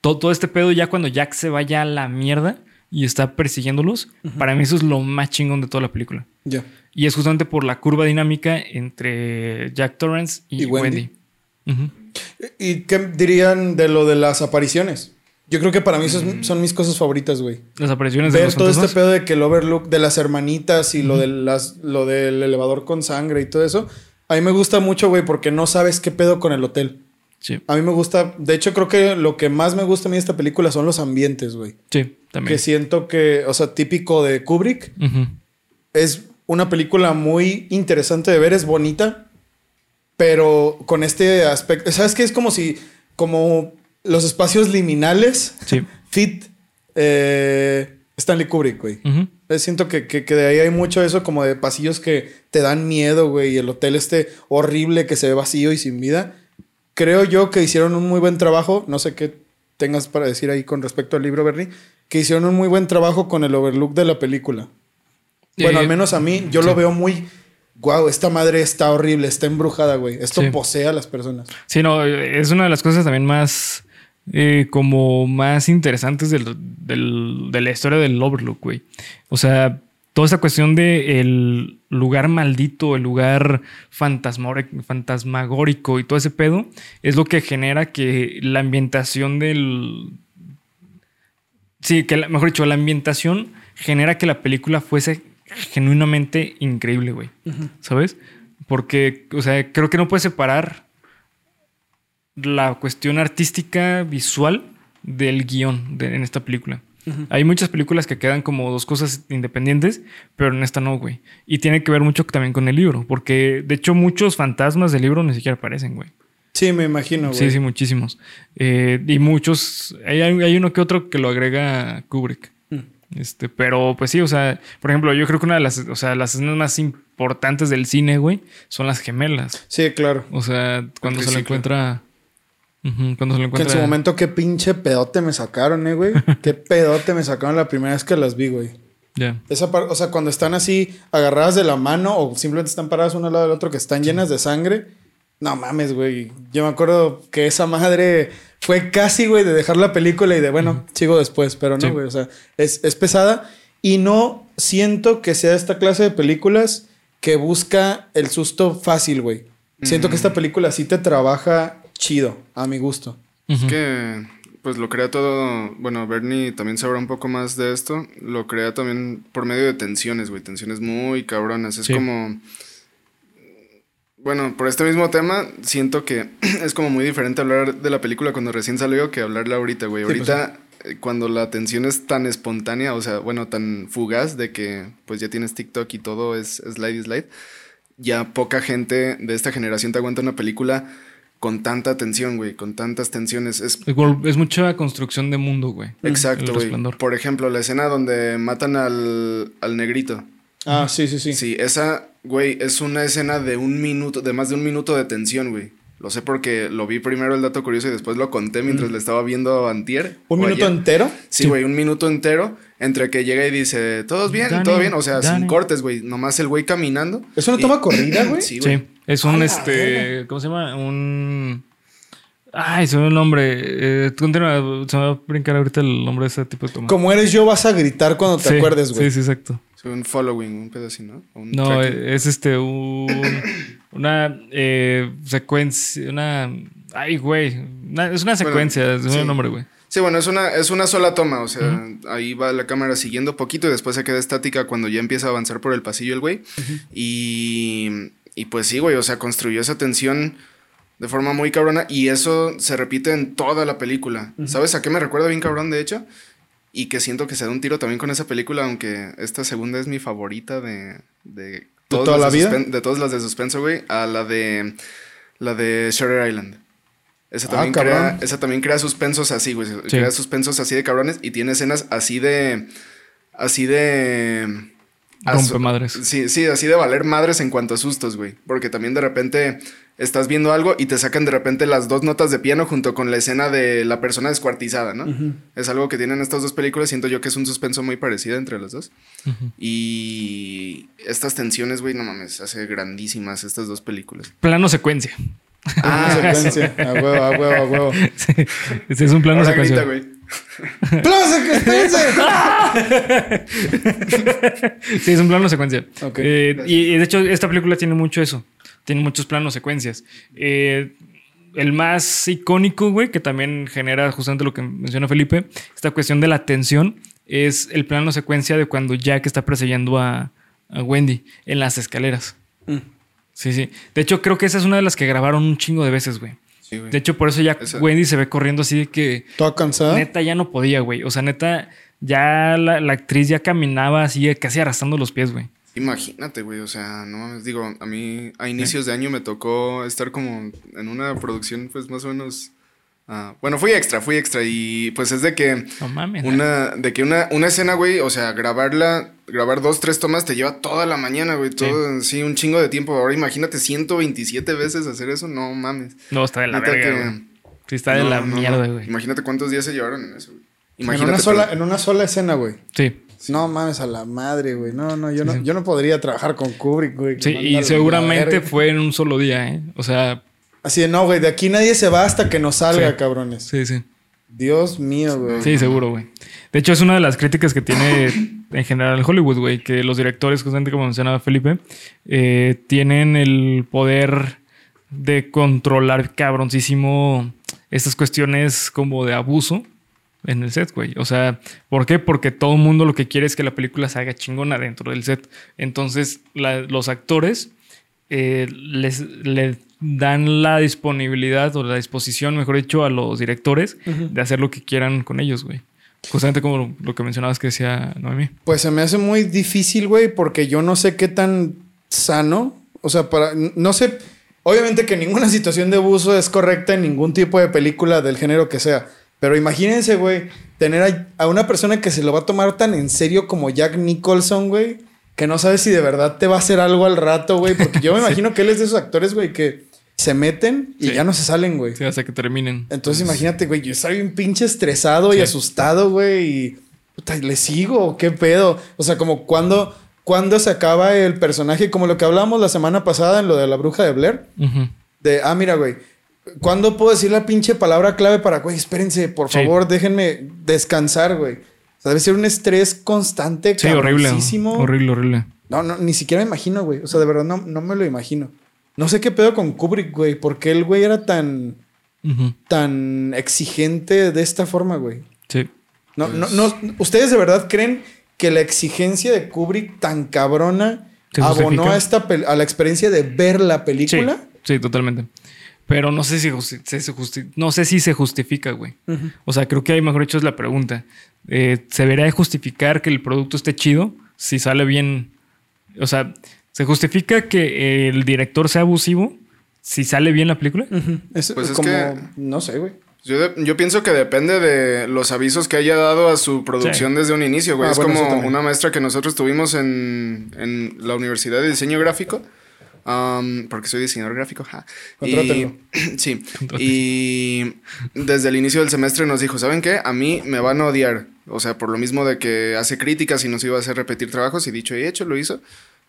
Todo, todo este pedo ya cuando Jack se vaya a la mierda y está persiguiéndolos, para mí eso es lo más chingón de toda la película. Ya. Y es justamente por la curva dinámica entre Jack Torrance y, Y Wendy. ¿Y qué dirían de lo de las apariciones? Yo creo que para mí esas son mis cosas favoritas, güey. Las apariciones de Ver los todo este pedo de que el overlook de las hermanitas y lo, de las, lo del elevador con sangre y todo eso. A mí me gusta mucho, güey, porque no sabes qué pedo con el hotel. Sí, A mí me gusta, de hecho creo que lo que más me gusta a mí de esta película son los ambientes, güey. sí, también. Que siento que, o sea, típico de Kubrick, es una película muy interesante de ver, es bonita, pero con este aspecto, ¿sabes qué? Es como si, como los espacios liminales, Sí. fit eh, Stanley Kubrick, güey. Eh, Siento que, que- que de ahí hay mucho eso como de pasillos que te dan miedo, güey, y el hotel este horrible que se ve vacío y sin vida. Creo yo que hicieron un muy buen trabajo, no sé qué tengas para decir ahí con respecto al libro, Bernie, que hicieron un muy buen trabajo con el overlook de la película. Bueno, al menos a mí, yo lo veo muy. Wow, esta madre está horrible, está embrujada, güey. Esto Sí. posee a las personas. Sí, no, es una de las cosas también más eh, como más interesantes del- del- de la historia del Overlook, güey. O sea, toda esa cuestión de el lugar maldito, el lugar fantasmagórico y todo ese pedo, es lo que genera que la ambientación del... Sí, que la- mejor dicho, la ambientación genera que la película fuese genuinamente increíble, güey. ¿Sabes? Porque, o sea, creo que no puedes separar la cuestión artística visual del guion de- en esta película. Hay muchas películas que quedan como dos cosas independientes, pero en esta no, güey. Y tiene que ver mucho también con el libro, porque de hecho muchos fantasmas del libro ni siquiera aparecen, güey. Sí, me imagino, güey. Sí, sí, muchísimos. Eh, y muchos, hay, hay uno que otro que lo agrega Kubrick. Mm. Este, pero pues sí, o sea, por ejemplo, yo creo que una de las, o sea, las escenas más importantes del cine, güey, son las gemelas. Sí, claro. O sea, cuando se lo triciclo. encuentra. Cuando se lo Que en encuentra. su momento, qué pinche pedote me sacaron, eh, güey. qué pedote me sacaron la primera vez que las vi, güey. Ya. Esa par- o sea, cuando están así agarradas de la mano o simplemente están paradas una al lado del otro que están llenas de sangre. No mames, güey. Yo me acuerdo que esa madre fue casi, güey, de dejar la película y de, bueno, sigo después, pero no, Sí. güey. O sea, es, es pesada y no siento que sea esta clase de películas que busca el susto fácil, güey. Siento que esta película sí te trabaja chido, a mi gusto. Es que, pues lo crea todo. Bueno, Bernie también sabrá un poco más de esto. Lo crea también por medio de tensiones, güey. Tensiones muy cabronas. Es Sí. como. Bueno, por este mismo tema, siento que es como muy diferente hablar de la película cuando recién salió que hablarla ahorita, güey. Sí, pues, Ahorita, eh, cuando la tensión es tan espontánea, o sea, bueno, tan fugaz de que pues ya tienes TikTok y todo es slide y slide, ya poca gente de esta generación te aguanta una película con tanta tensión, güey, con tantas tensiones. Es Igual, Es mucha construcción de mundo, güey. exacto, güey. Por ejemplo, la escena donde matan al, al negrito. Ah, sí, sí, sí. Sí, esa, güey, es una escena de un minuto, de más de un minuto de tensión, güey. Lo sé porque lo vi primero el dato curioso y después lo conté mientras le estaba viendo antier. ¿Un minuto ayer. entero? Sí, güey, un minuto entero entre que llega y dice, ¿todos bien? Dani, ¿Todo bien? O sea, sin cortes, güey. Nomás el güey caminando. ¿Es una Y- toma corrida, güey? Sí, güey. Sí. Es un A la este. ¿Cómo se llama? Un. Ay, se me olvidó el nombre. Eh, continúa, se me va a brincar ahorita el nombre de ese tipo de toma. Como eres yo, vas a gritar cuando te Sí, acuerdes, güey. Sí, sí, exacto. Sí, un following, un pedacito, ¿no? Un No, tracking. eh, es este, un, una eh, secuencia, una... Ay, güey. una- es una secuencia, es sí. un nombre, güey. Sí, bueno, es una, es una sola toma, o sea, ahí va la cámara siguiendo poquito y después se queda estática cuando ya empieza a avanzar por el pasillo el güey. y, y pues sí, güey, o sea, construyó esa tensión de forma muy cabrona y eso se repite en toda la película. ¿Sabes a qué me recuerda bien cabrón, de hecho? Y que siento que se da un tiro también con esa película, aunque esta segunda es mi favorita de, de todas toda la de vida? de todas las de suspenso, güey, a la de la de Shutter Island. Esa Ah, también, crea, esa también crea suspensos así, güey. Crea suspensos así de cabrones y tiene escenas así de. Así de. Rompe madres. Sí, sí, así de valer madres en cuanto a sustos, güey. Porque también de repente estás viendo algo y te sacan de repente las dos notas de piano junto con la escena de la persona descuartizada, ¿no? Es algo que tienen estas dos películas. Siento yo que es un suspenso muy parecido entre las dos. Y estas tensiones, güey, no mames, hace grandísimas estas dos películas. Plano secuencia. Una secuencia. A huevo, a huevo, a huevo. Sí, es un plano Ahora secuencia. grita, güey. ¡Plaza que espérense! Sí, es un plano secuencia. Eh, y de hecho, esta película tiene mucho eso. Tiene muchos planos secuencias. Eh, el más icónico, güey, que también genera justamente lo que menciona Felipe, esta cuestión de la tensión, es el plano secuencia de cuando Jack está persiguiendo a, a Wendy en las escaleras. Mm. Sí, sí. De hecho, creo que esa es una de las que grabaron un chingo de veces, güey. Sí, güey. De hecho, por eso ya Esa- Wendy se ve corriendo así de que ¿Toda cansada? Neta ya no podía, güey. O sea, neta, ya la, la actriz ya caminaba así, casi arrastrando los pies, güey. Imagínate, güey, o sea, no mames, digo, a mí a inicios de año me tocó estar como en una producción, pues más o menos. ah, bueno, fui extra, fui extra y pues es de que No mames. una, de que una, una escena, güey, o sea, grabarla, grabar dos, tres tomas te lleva toda la mañana, güey, todo, sí. un chingo de tiempo. Ahora imagínate 127 veces hacer eso, no mames. No, está de la Neta verga, que-. Sí, está de No, la no, mierda, güey. Imagínate cuántos días se llevaron en eso, güey. En Imagínate. una, sola, en una sola escena, güey. Sí. No mames a la madre, güey. No, no, yo no, yo no podría trabajar con Kubrick, güey. Sí, y seguramente fue en un solo día, ¿eh? O sea, Así de, no, güey, de aquí nadie se va hasta que nos salga, Sí. cabrones. sí, sí. Dios mío, güey. Sí, seguro, güey. De hecho, es una de las críticas que tiene en general Hollywood, güey, que los directores, justamente como mencionaba Felipe, eh, tienen el poder de controlar cabroncísimo estas cuestiones como de abuso en el set, güey. O sea, ¿por qué? Porque todo el mundo lo que quiere es que la película se haga chingona dentro del set. Entonces, la- los actores eh, les, le dan la disponibilidad o la disposición, mejor dicho, a los directores de hacer lo que quieran con ellos, güey. Justamente como lo, lo que mencionabas que decía Noemí. Pues se me hace muy difícil, güey, porque yo no sé qué tan sano. O sea, para. No sé. Obviamente que ninguna situación de abuso es correcta en ningún tipo de película del género que sea. Pero imagínense, güey, tener a, a una persona que se lo va a tomar tan en serio como Jack Nicholson, güey, que no sabe si de verdad te va a hacer algo al rato, güey. Porque yo me imagino que él es de esos actores, güey, que se meten y Sí. ya no se salen, güey. Sí, hasta que terminen. Entonces imagínate, güey, yo estaba bien pinche estresado y asustado, güey, y puta, ¿le sigo? ¿Qué pedo? O sea, como cuando, cuando se acaba el personaje, como lo que hablábamos la semana pasada en lo de la bruja de Blair, de, ah, mira, güey, ¿cuándo puedo decir la pinche palabra clave para, güey, espérense, por Sí. favor, déjenme descansar, güey? O sea, debe ser un estrés constante, Sí, horrible. Horrible, horrible. No, no, ni siquiera me imagino, güey. O sea, de verdad no, no me lo imagino. No sé qué pedo con Kubrick, güey, porque el güey era tan tan exigente de esta forma, güey. Sí. No, Pues- no, no, ¿Ustedes de verdad creen que la exigencia de Kubrick tan cabrona ¿Se abonó a, esta a la experiencia de ver la Sí, película? sí, totalmente. Pero no sé si, justi- se- se justi- no sé si se justifica, güey. O sea, creo que ahí mejor hecho es la pregunta. Eh, ¿Se debería de justificar que el producto esté chido si sale bien? O sea, ¿se justifica que el director sea abusivo si sale bien la película? Ujú. Es, Pues es como, que- no sé, güey. Yo, de- yo pienso que depende de los avisos que haya dado a su producción desde un inicio, güey. Ah, es bueno, como una maestra que nosotros tuvimos en, en la Universidad de Diseño Gráfico. Um, porque soy diseñador gráfico. ja. Y, sí. Y desde el inicio del semestre nos dijo, ¿saben qué? A mí me van a odiar. O sea, por lo mismo de que hace críticas y nos iba a hacer repetir trabajos. Y dicho y hecho, lo hizo.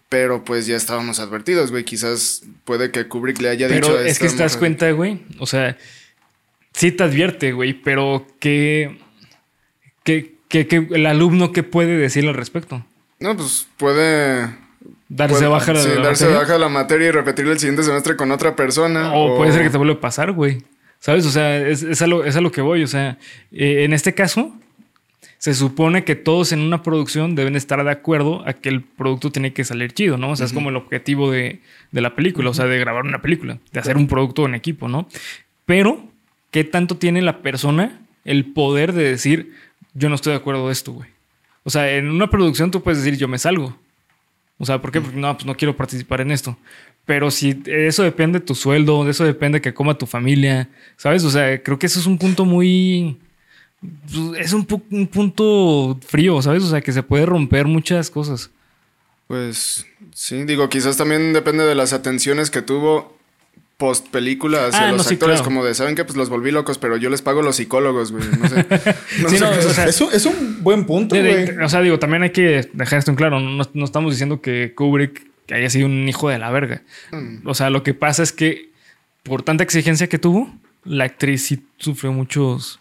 Pero pues ya estábamos advertidos, güey. Quizás puede que Kubrick le haya dicho Pero es que te das cuenta, güey. O sea, sí te advierte, güey, pero ¿qué, qué, qué- qué- el alumno qué puede decir al respecto? No, pues puede Darse Puede- baja la, sí, la darse materia? baja la materia y repetirlo el siguiente semestre con otra persona. O puede ser que te vuelva a pasar, güey. ¿Sabes? O sea, es, es, a, lo, es a lo que voy. O sea, eh, en este caso, se supone que todos en una producción deben estar de acuerdo a que el producto tiene que salir chido, ¿no? O sea, es como el objetivo de, de la película, o sea, de grabar una película, de hacer un producto en equipo, ¿no? Pero, ¿qué tanto tiene la persona el poder de decir, yo no estoy de acuerdo de esto, güey? O sea, en una producción tú puedes decir, yo me salgo. O sea, ¿por qué? Porque no, pues no quiero participar en esto. Pero si eso depende de tu sueldo, de eso depende que coma tu familia, ¿sabes? O sea, creo que eso es un punto muy... Es un, pu- un punto frío, ¿sabes? O sea, que se puede romper muchas cosas. Pues sí, digo, quizás también depende de las atenciones que tuvo post película hacia Ah, no, los sí, actores, claro. como de, ¿saben qué? Pues los volví locos, pero yo les pago los psicólogos, güey. No sé. No Sí, sé no, qué- o sea, Es un, es un buen punto, De- de- güey. o sea, digo, también hay que dejar esto en claro. No, no estamos diciendo que Kubrick haya sido un hijo de la verga. Mm. O sea, lo que pasa es que por tanta exigencia que tuvo, la actriz sí sufrió muchos.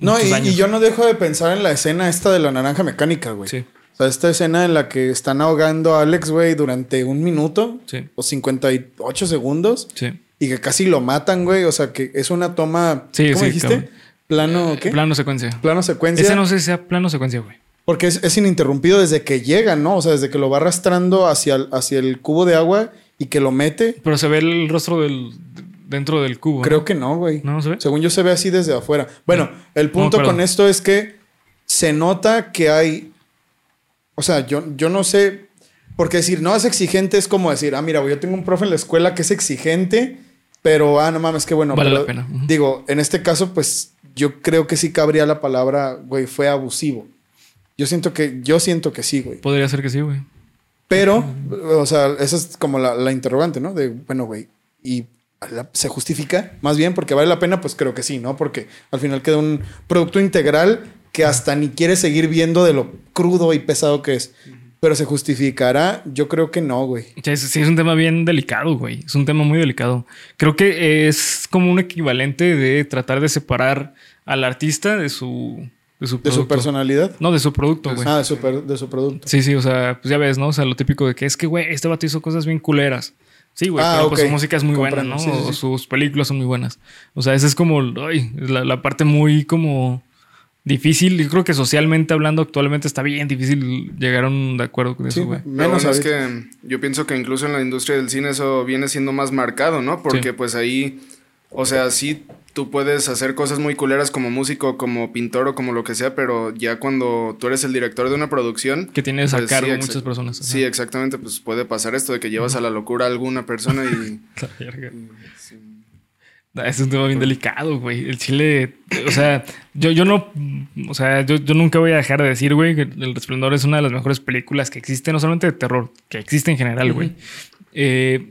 No, muchos y, años. y yo no dejo de pensar en la escena esta de la naranja mecánica, güey. Sí. O sea, esta escena en la que están ahogando a Alex, güey, durante un minuto Sí. o 58 segundos Sí. y que casi lo matan, güey. O sea, que es una toma. Sí, ¿Cómo sí, dijiste? Plano, ¿qué? Plano secuencia. Plano secuencia. Ese no sé si sea plano secuencia, güey. Porque es, es ininterrumpido desde que llega, ¿no? O sea, desde que lo va arrastrando hacia el, hacia el cubo de agua y que lo mete. Pero se ve el rostro del dentro del cubo. ¿no? Creo que no, güey. ¿No, se ve? Según yo se ve así desde afuera. Bueno, el punto con esto es que se nota que hay. O sea, yo, yo no sé. Porque decir no es exigente es como decir, ah, mira, yo tengo un profe en la escuela que es exigente, pero ah, no mames, qué bueno. Vale pero, la pena. Digo, en este caso, pues yo creo que sí cabría la palabra, güey, fue abusivo. Yo siento que, yo siento que sí, güey. Podría ser que sí, güey. Pero, o sea, esa es como la, la interrogante, ¿no? De, bueno, güey, ¿y se justifica? Más bien, porque vale la pena, pues creo que sí, ¿no? Porque al final queda un producto integral que hasta ni quiere seguir viendo de lo crudo y pesado que es. Pero se justificará, yo creo que no, güey. Sí, es, un tema bien delicado, güey. Es un tema muy delicado. Creo que es como un equivalente de tratar de separar al artista de su, de su De su personalidad. No, de su producto, güey. Ah, de su, de su producto. Sí, sí, o sea, pues ya ves, ¿no? O sea, lo típico de que es que, güey, este vato hizo cosas bien culeras. Sí, güey, Ah, pero pues ok. su música es muy buena. ¿no? Sí, sí, O sí. sus películas son muy buenas. O sea, esa es como ay, la, la parte muy como difícil. Yo creo que socialmente hablando actualmente está bien difícil llegar a un de acuerdo con Sí, eso, güey. Menos bueno, es que yo pienso que incluso en la industria del cine eso viene siendo más marcado, ¿no? Porque Sí. pues ahí, o sea, sí tú puedes hacer cosas muy culeras como músico, como pintor o como lo que sea, pero ya cuando tú eres el director de una producción... Que tienes a pues, cargo sí, exa- muchas personas. ajá. Sí, exactamente, pues puede pasar esto de que llevas a la locura a alguna persona y... La verga. Ah, Es un tema bien delicado, güey. El chile, o sea, yo, yo no, o sea, yo, yo nunca voy a dejar de decir, güey, que El Resplandor es una de las mejores películas que existe, no solamente de terror, que existe en general, güey. Eh,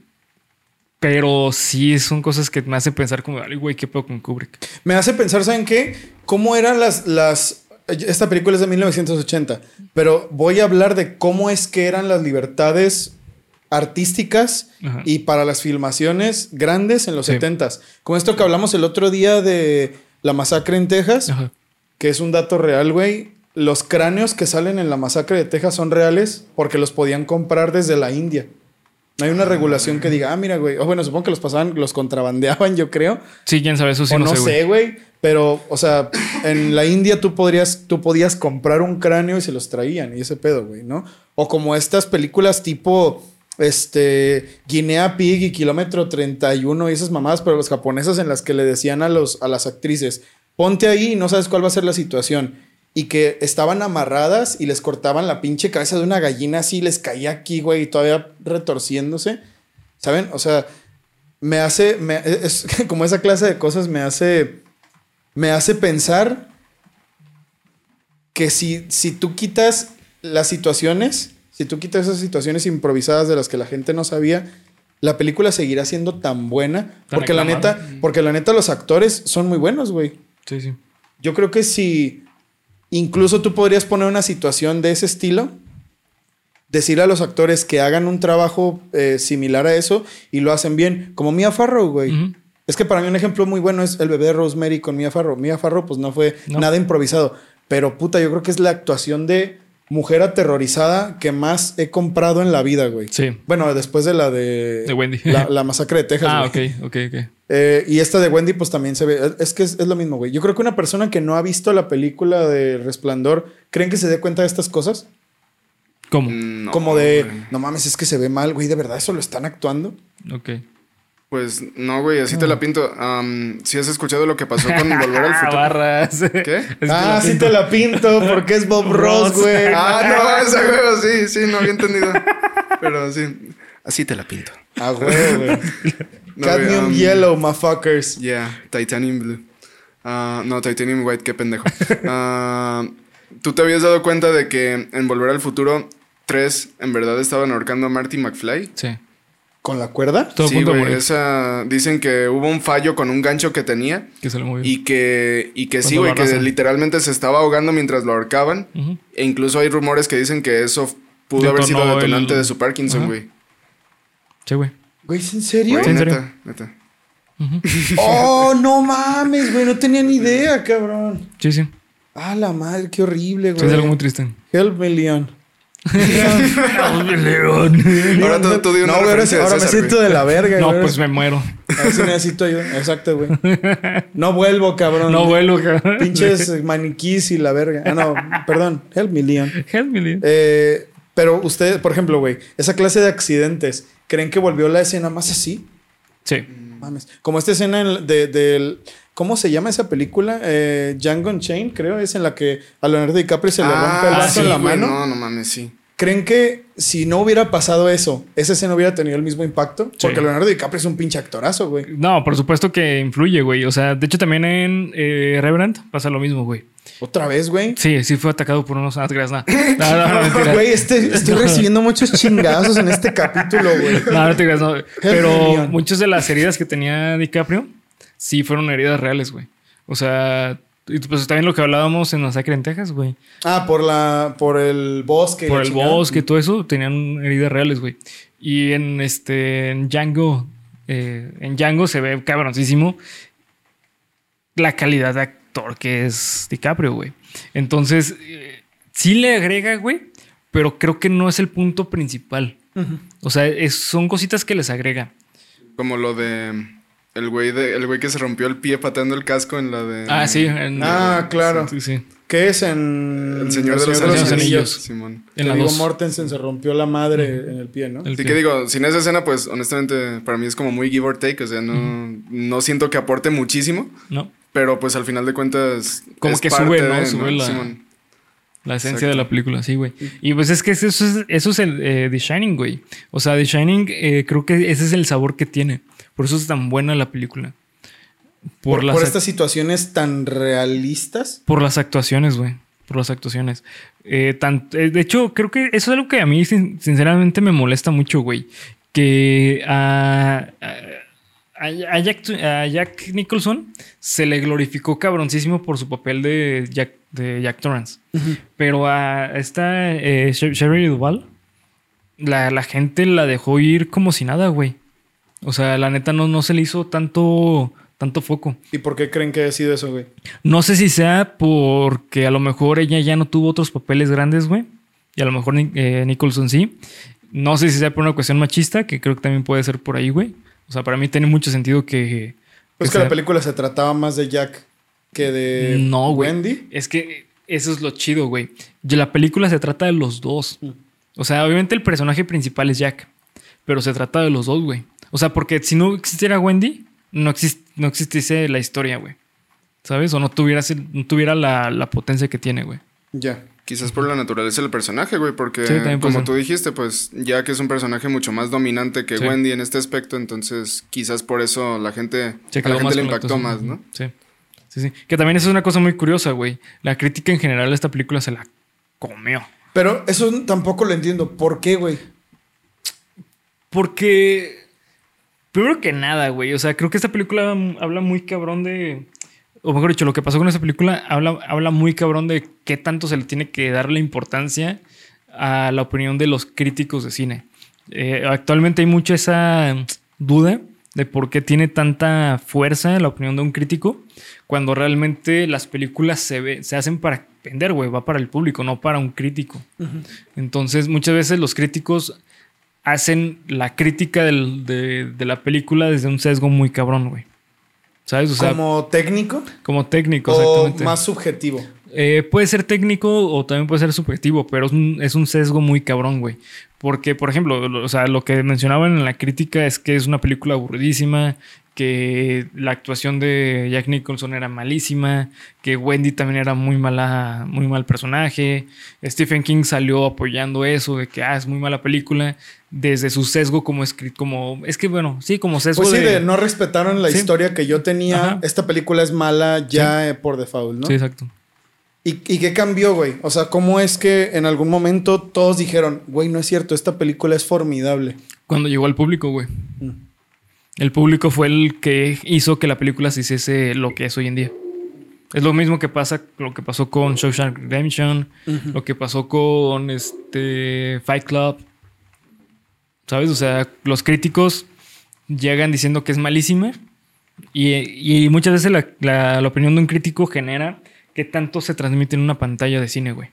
pero sí son cosas que me hacen pensar como, ay, güey, ¿qué pedo con Kubrick? Me hace pensar, ¿saben qué? ¿Cómo eran las, las... Esta película es de 1980, pero voy a hablar de cómo es que eran las libertades artísticas Ajá. y para las filmaciones grandes en los Sí. 70s. Con esto que hablamos el otro día de la masacre en Texas, Ajá. que es un dato real, güey. Los cráneos que salen en la masacre de Texas son reales porque los podían comprar desde la India. No hay una regulación que diga, ah, mira, güey. O bueno, supongo que los pasaban, los contrabandeaban, yo creo. Sí, quién sabe, eso sí o no, no sé, güey. Pero, o sea, en la India tú podrías, tú podías comprar un cráneo y se los traían y ese pedo, güey, ¿no? O como estas películas tipo, este, Guinea Pig y Kilómetro 31 y esas mamadas, pero los japonesas en las que le decían a, los, a las actrices, ponte ahí y no sabes cuál va a ser la situación. Y que estaban amarradas y les cortaban la pinche cabeza de una gallina así, les caía aquí, güey, y todavía retorciéndose. ¿Saben? O sea, me hace, me- es como esa clase de cosas me hace, me hace pensar que si, si tú quitas las situaciones, si tú quitas esas situaciones improvisadas de las que la gente no sabía, la película seguirá siendo tan buena. Tan Porque la neta, porque la neta los actores son muy buenos, güey. Sí, sí. Yo creo que si incluso tú podrías poner una situación de ese estilo, decir a los actores que hagan un trabajo eh, similar a eso y lo hacen bien, como Mia Farrow, güey. Es que para mí un ejemplo muy bueno es el bebé de Rosemary con Mia Farrow. Mia Farrow pues no fue No. nada improvisado, pero puta, yo creo que es la actuación de mujer aterrorizada que más he comprado en la vida, güey. Sí. Bueno, después de la de... De Wendy. La, la masacre de Texas. Ah, güey. ok, ok, ok. Eh, y esta de Wendy, pues también se ve. Es- que es, es lo mismo, güey. Yo creo que una persona que no ha visto la película de Resplandor, ¿creen que se dé cuenta de estas cosas? ¿Cómo? No, Como de, güey. no mames, es que se ve mal, güey, de verdad, eso lo están actuando. Ok. Pues no, güey, así te la pinto. Am, si has escuchado lo que pasó con Volver al Futuro. Barras. ¿Qué? Ah, sí te la pinto porque es Bob Ross, güey. Ah, no, esa huevo, sí, sí, no había entendido. Pero sí, así te la pinto. Ah, güey, güey. No, Cadmium um, Yellow, motherfuckers. Yeah, Titanium Blue. Ah, no, Titanium White, qué pendejo. Ah, ¿Tú te habías dado cuenta de que en Volver al Futuro 3 en verdad estaban ahorcando a Marty McFly? Sí. ¿Con la cuerda? Todo sí, güey, esa... Dicen que hubo un fallo con un gancho que tenía Que se le movió. y que, y que sí, güey, que literalmente se estaba ahogando mientras lo ahorcaban. E incluso hay rumores que dicen que eso pudo haber sido detonante el- de su Parkinson, güey. Sí, güey. Güey, ¿es en serio? Güey, ¿En serio? neta, neta. Oh, no mames, güey. No tenía ni idea, cabrón. Sí, sí. Ah, la madre, qué horrible, Sí, güey. es algo muy triste. Help me, Leon. Ahora tú, tú di una no, güey, ahora, me César, siento güey. de la verga, No, güey. pues me muero. A ver si necesito ayuda. Exacto, güey. No vuelvo, cabrón. No vuelo, cabrón. Pinches maniquís y la verga. Ah, no, perdón. Help me, Leon. Help me, Leon. Eh, pero ustedes, por ejemplo, güey, esa clase de accidentes, ¿creen que volvió la escena más así? Sí. Mames. Como esta escena en- de, del. ¿Cómo se llama esa película? Eh, Django Unchained, creo. Es en la que a Leonardo DiCaprio se le rompe el Ah, brazo sí, en la güey, mano. No, no mames, sí. ¿Creen que si no hubiera pasado eso, esa escena hubiera tenido el mismo impacto? Porque. Leonardo DiCaprio es un pinche actorazo, güey. No, por supuesto que influye, güey. O sea, de hecho también en eh, Revenant pasa lo mismo, güey. Otra vez, güey. Sí, sí fue atacado por unos... Ah, te creas, no. No, no. Güey, este, estoy recibiendo muchos chingazos en este capítulo, güey. No, no te creas, no. Pero muchas de las heridas que tenía DiCaprio sí fueron heridas reales, güey. O sea, y pues también lo que hablábamos en Masacre en Texas, güey. Ah, por la, por el bosque. Por el chingada. bosque y todo eso, tenían heridas reales, güey. Y en este, en Django, eh, en Django se ve cabroncísimo la calidad de actor que es DiCaprio, güey. Entonces, eh, sí le agrega, güey, pero creo que no es el punto principal. O sea, es- son cositas que les agrega. Como lo de. El güey, de, el güey que se rompió el pie pateando el casco en la de. Ah, sí. en- Ah, claro. Sí, sí. ¿Qué es en. El señor de los, Señor de los anillos. Anillos. Simón. En la Digo, dos. Mortensen se rompió la madre en el pie, ¿no? El Así pie. que digo, sin esa escena, pues honestamente, para mí es como muy give or take. O sea, no, no siento que aporte muchísimo. No. Pero pues al final de cuentas. Como es que parte sube, ¿no? de, Sube la- Simón. La esencia Exacto. de la película, sí, güey. Y pues es que eso es, eso es el eh, The Shining, güey. O sea, The Shining, eh, creo que ese es el sabor que tiene. Por eso es tan buena la película. Por, Por, las, por ac- estas situaciones tan realistas. por las actuaciones, güey. Por las actuaciones. Eh, tan- eh, de hecho, creo que eso es algo que a mí, sin- sinceramente, me molesta mucho, güey. Que a, a- a Jack, a Jack Nicholson se le glorificó cabroncísimo por su papel de Jack, de Jack Torrance. Pero a esta eh, Sher- Shelley Duvall, la, la gente la dejó ir como si nada, güey. O sea, la neta no, no se le hizo tanto, tanto foco. ¿Y por qué creen que ha sido eso, güey? No sé si sea porque a lo mejor ella ya no tuvo otros papeles grandes, güey. Y a lo mejor eh, Nicholson sí. No sé si sea por una cuestión machista, que creo que también puede ser por ahí, güey. O sea, para mí tiene mucho sentido que... Pues que que la película se trataba más de Jack que de No, güey. Wendy. Es que eso es lo chido, güey. La película se trata de los dos. O sea, obviamente el personaje principal es Jack. Pero se trata de los dos, güey. O sea, porque si no existiera Wendy, no, exist- no existiese la historia, güey. ¿Sabes? O no tuviera, no tuviera la, la potencia que tiene, güey. Ya. Quizás por la naturaleza del personaje, güey, porque Sí, como ser. tú dijiste, pues ya que es un personaje mucho más dominante que Sí. Wendy en este aspecto, entonces quizás por eso la gente, a la gente más le impactó más. ¿no? Sí. Sí, sí. Que también eso es una cosa muy curiosa, güey. La crítica en general de esta película se la comió. Pero eso tampoco lo entiendo. ¿Por qué, güey? Porque. Primero que nada, güey. O sea, creo que esta película habla muy cabrón de. O mejor dicho, lo que pasó con esta película habla, habla muy cabrón de qué tanto se le tiene que dar la importancia a la opinión de los críticos de cine. Eh, actualmente hay mucha esa duda de por qué tiene tanta fuerza la opinión de un crítico cuando realmente las películas se, ve- se hacen para vender, güey, va para el público, no para un crítico. Entonces, muchas veces los críticos hacen la crítica del- de, de la película desde un sesgo muy cabrón, güey. ¿Sabes? O sea, como, ¿Como técnico? técnico, ¿O exactamente. más subjetivo? Eh, puede ser técnico o también puede ser subjetivo, pero es un, es un sesgo muy cabrón, güey. Porque, por ejemplo, lo- o sea, lo que mencionaban en la crítica es que es una película aburridísima, que la actuación de Jack Nicholson era malísima, que Wendy también era muy mala, muy mal personaje. Stephen King salió apoyando eso de que ah, es muy mala película desde su sesgo como escrito, como es que bueno, sí, como sesgo Pues sí, de, de no respetaron la Sí. historia que yo tenía. Ajá. Esta película es mala ya eh, por default, ¿no? Sí, exacto. ¿Y, ¿Y qué cambió, güey? O sea, ¿cómo es que en algún momento todos dijeron, güey, no es cierto, esta película es formidable? Cuando llegó al público, güey. Mm. El público fue el que hizo que la película se hiciese lo que es hoy en día. Es lo mismo que pasa, lo que pasó con Shawshank Redemption, lo que pasó con este Fight Club. ¿Sabes? O sea, los críticos llegan diciendo que es malísima y, y muchas veces la, la- la opinión de un crítico genera que tanto se transmite en una pantalla de cine, güey.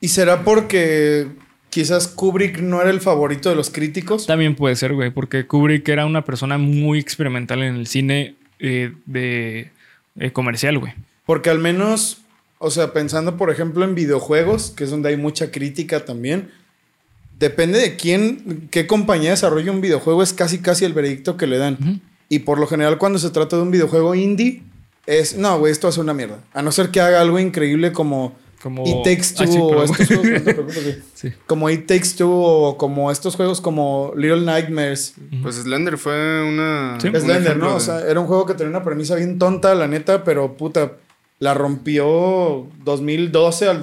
¿Y será porque quizás Kubrick no era el favorito de los críticos? También puede ser, güey, porque Kubrick era una persona muy experimental en el cine eh, de eh, comercial, güey. Porque al menos, o sea, pensando por ejemplo en videojuegos, que es donde hay mucha crítica también, depende de quién, qué compañía desarrolla un videojuego, es casi casi el veredicto que le dan. Y por lo general cuando se trata de un videojuego indie, es, no, güey, esto ser una mierda. A no ser que haga algo increíble como... Como... It Takes Two Ah, sí, o estos juegos, no te preocupes, güey. Sí. Como It Takes Two o como estos juegos como Little Nightmares. Pues Slender fue una. Sí. un Slender, ¿no? O sea, era un juego que tenía una premisa bien tonta, la neta, pero puta, la rompió 2012 al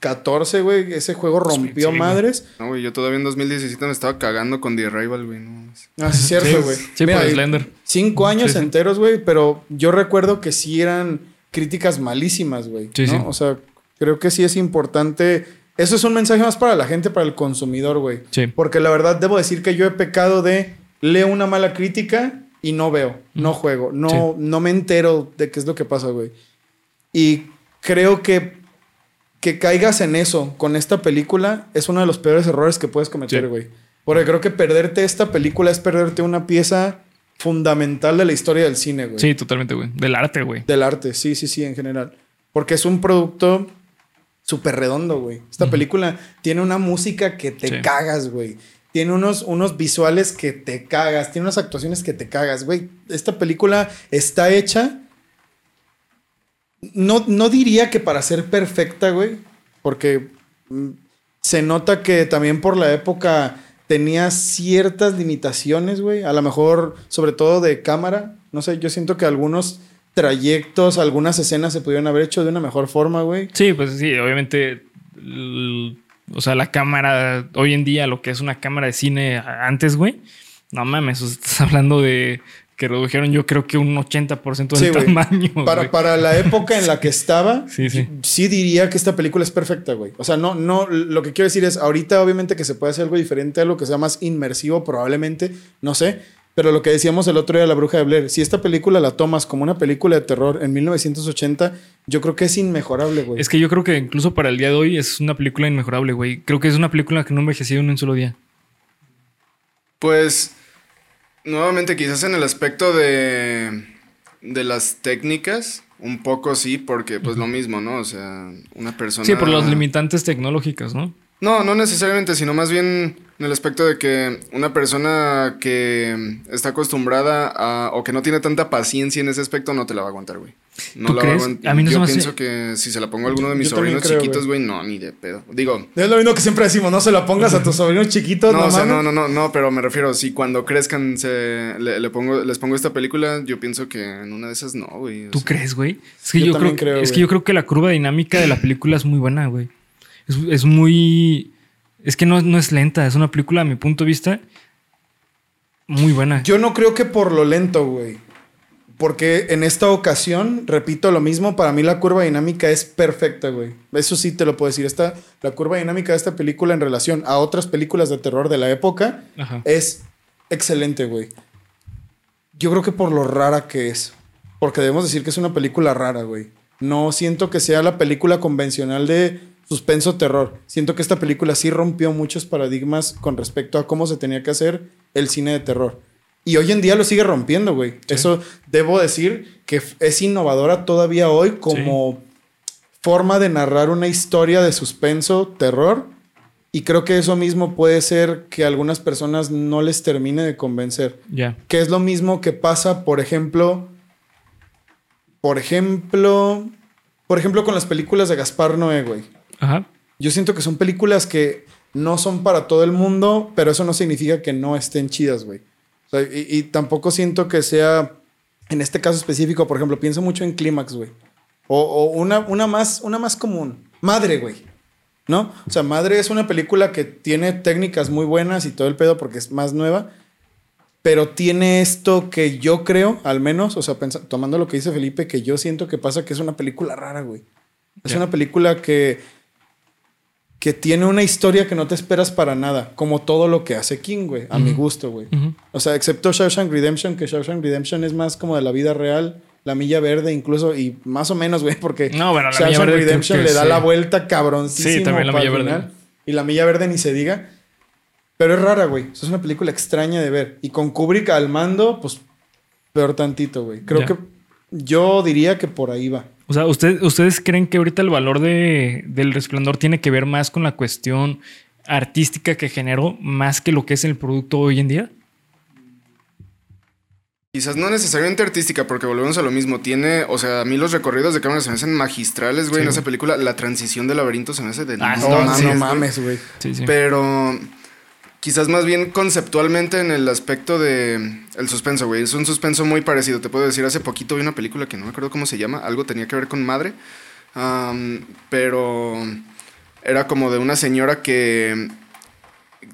2014, güey. Ese juego rompió Sí, madres. No, güey, yo todavía en 2017 me estaba cagando con The Arrival, güey. No. Ah, sí, es cierto, güey. sí, Mira, por y Slender. Cinco años Sí, sí. enteros, güey, pero yo recuerdo que sí eran críticas malísimas, güey. Sí, ¿no? sí. O sea, creo que sí es importante. Eso es un mensaje más para la gente, para el consumidor, güey. Sí. Porque la verdad debo decir que yo he pecado de leo una mala crítica y no veo, no juego, no, Sí. no me entero de qué es lo que pasa, güey. Y creo que que caigas en eso con esta película es uno de los peores errores que puedes cometer, Sí. güey. Porque creo que perderte esta película es perderte una pieza fundamental de la historia del cine, güey. Sí, totalmente, güey. Del arte, güey. Del arte, sí, sí, sí, en general. Porque es un producto súper redondo, güey. Esta película tiene una música que te Sí. cagas, güey. Tiene unos, unos visuales que te cagas. Tiene unas actuaciones que te cagas, güey. Esta película está hecha. No, no diría que para ser perfecta, güey. Porque mm, se nota que también por la época tenía ciertas limitaciones, güey. A lo mejor, sobre todo de cámara. No sé, yo siento que algunos trayectos, algunas escenas se pudieron haber hecho de una mejor forma, güey. Sí, pues sí, obviamente. o sea, la cámara, hoy en día, lo que es una cámara de cine antes, güey. No mames, estás hablando de que redujeron, yo creo que un 80% del Sí, tamaño. Para, güey. para la época en la que estaba, Sí, sí. sí diría que esta película es perfecta, güey. O sea, no, no, lo que quiero decir es, ahorita obviamente que se puede hacer algo diferente, algo que sea más inmersivo probablemente, no sé. Pero lo que decíamos el otro día de La Bruja de Blair, si esta película la tomas como una película de terror en 1980, yo creo que es inmejorable, güey. Es que yo creo que incluso para el día de hoy es una película inmejorable, güey. Creo que es una película que no envejeció en un solo día. Pues, nuevamente, quizás en el aspecto de, de las técnicas, un poco sí, porque pues lo mismo, ¿no? O sea, una persona... Sí, por las limitantes tecnológicas, ¿no? No, no necesariamente, sino más bien en el aspecto de que una persona que está acostumbrada a, o que no tiene tanta paciencia en ese aspecto no te la va a aguantar, güey. No ¿Tú la va crees? aguantar. A mí no se Yo hace- pienso que si se la pongo a alguno de mis Yo sobrinos creo, chiquitos, güey, no, ni de pedo. Digo, Es lo mismo que siempre decimos, no se la pongas a tus sobrinos chiquitos, no, no, o sea, mames. no, no, no, no, pero me refiero, si cuando crezcan se, le, le pongo, les pongo esta película, yo pienso que en una de esas no, güey. ¿Tú sea. crees, güey? Es que Yo yo, creo, es que yo creo que la curva dinámica de la película es muy buena, güey. Es, es muy. Es que no, no es lenta, es una película, a mi punto de vista, muy buena. Yo no creo que por lo lento, güey. Porque en esta ocasión, repito lo mismo, para mí la curva dinámica es perfecta, güey. Eso sí te lo puedo decir. Esta, la curva dinámica de esta película en relación a otras películas de terror de la época Ajá. es excelente, güey. Yo creo que por lo rara que es. Porque debemos decir que es una película rara, güey. No siento que sea la película convencional de suspenso terror. Siento que esta película sí rompió muchos paradigmas con respecto a cómo se tenía que hacer el cine de terror. Y hoy en día lo sigue rompiendo, güey. Eso debo decir que es innovadora todavía hoy como forma de narrar una historia de suspenso, terror. Y creo que eso mismo puede ser que a algunas personas no les termine de convencer. Ya. Que es lo mismo que pasa, por ejemplo, por ejemplo, por ejemplo con las películas de Gaspar Noé, güey. Ajá. Yo siento que son películas que no son para todo el mundo, pero eso no significa que no estén chidas, güey. O sea, y, y tampoco siento que sea, en este caso específico, por ejemplo, pienso mucho en Clímax, güey. O, o una, una, más, una más común. Madre, güey. ¿No? O sea, Madre es una película que tiene técnicas muy buenas y todo el pedo porque es más nueva. Pero tiene esto que yo creo, al menos, o sea, tomando lo que dice Felipe, que yo siento que pasa que es una película rara, güey. Es Ya. una película que, que tiene una historia que no te esperas para nada, como todo lo que hace King, güey, a mi gusto, güey. O sea, excepto Shawshank Redemption, que Shawshank Redemption es más como de la vida real, la milla verde incluso, y más o menos, güey, porque No, bueno, la Shawshank Verde Redemption le da sí. la vuelta cabroncísimo Sí, también la Milla Verde. final. Y la milla verde ni se diga. Pero es rara, güey. Es una película extraña de ver. Y con Kubrick al mando, pues peor tantito, güey. Creo que yo diría que por ahí va. O sea, ¿usted- ¿ustedes creen que ahorita el valor de, del resplandor tiene que ver más con la cuestión artística que generó más que lo que es el producto hoy en día? Quizás no necesariamente artística, porque volvemos a lo mismo. Tiene, o sea, a mí los recorridos de cámara se me hacen magistrales, güey. Sí, en esa película, la transición del laberinto se me hace de Ah, no, no, No, no mames, güey. mames, güey. Sí, sí. Pero quizás más bien conceptualmente en el aspecto de el suspenso, güey. Es un suspenso muy parecido. Te puedo decir, hace poquito vi una película que no me acuerdo cómo se llama. Algo tenía que ver con madre. Pero era como de una señora que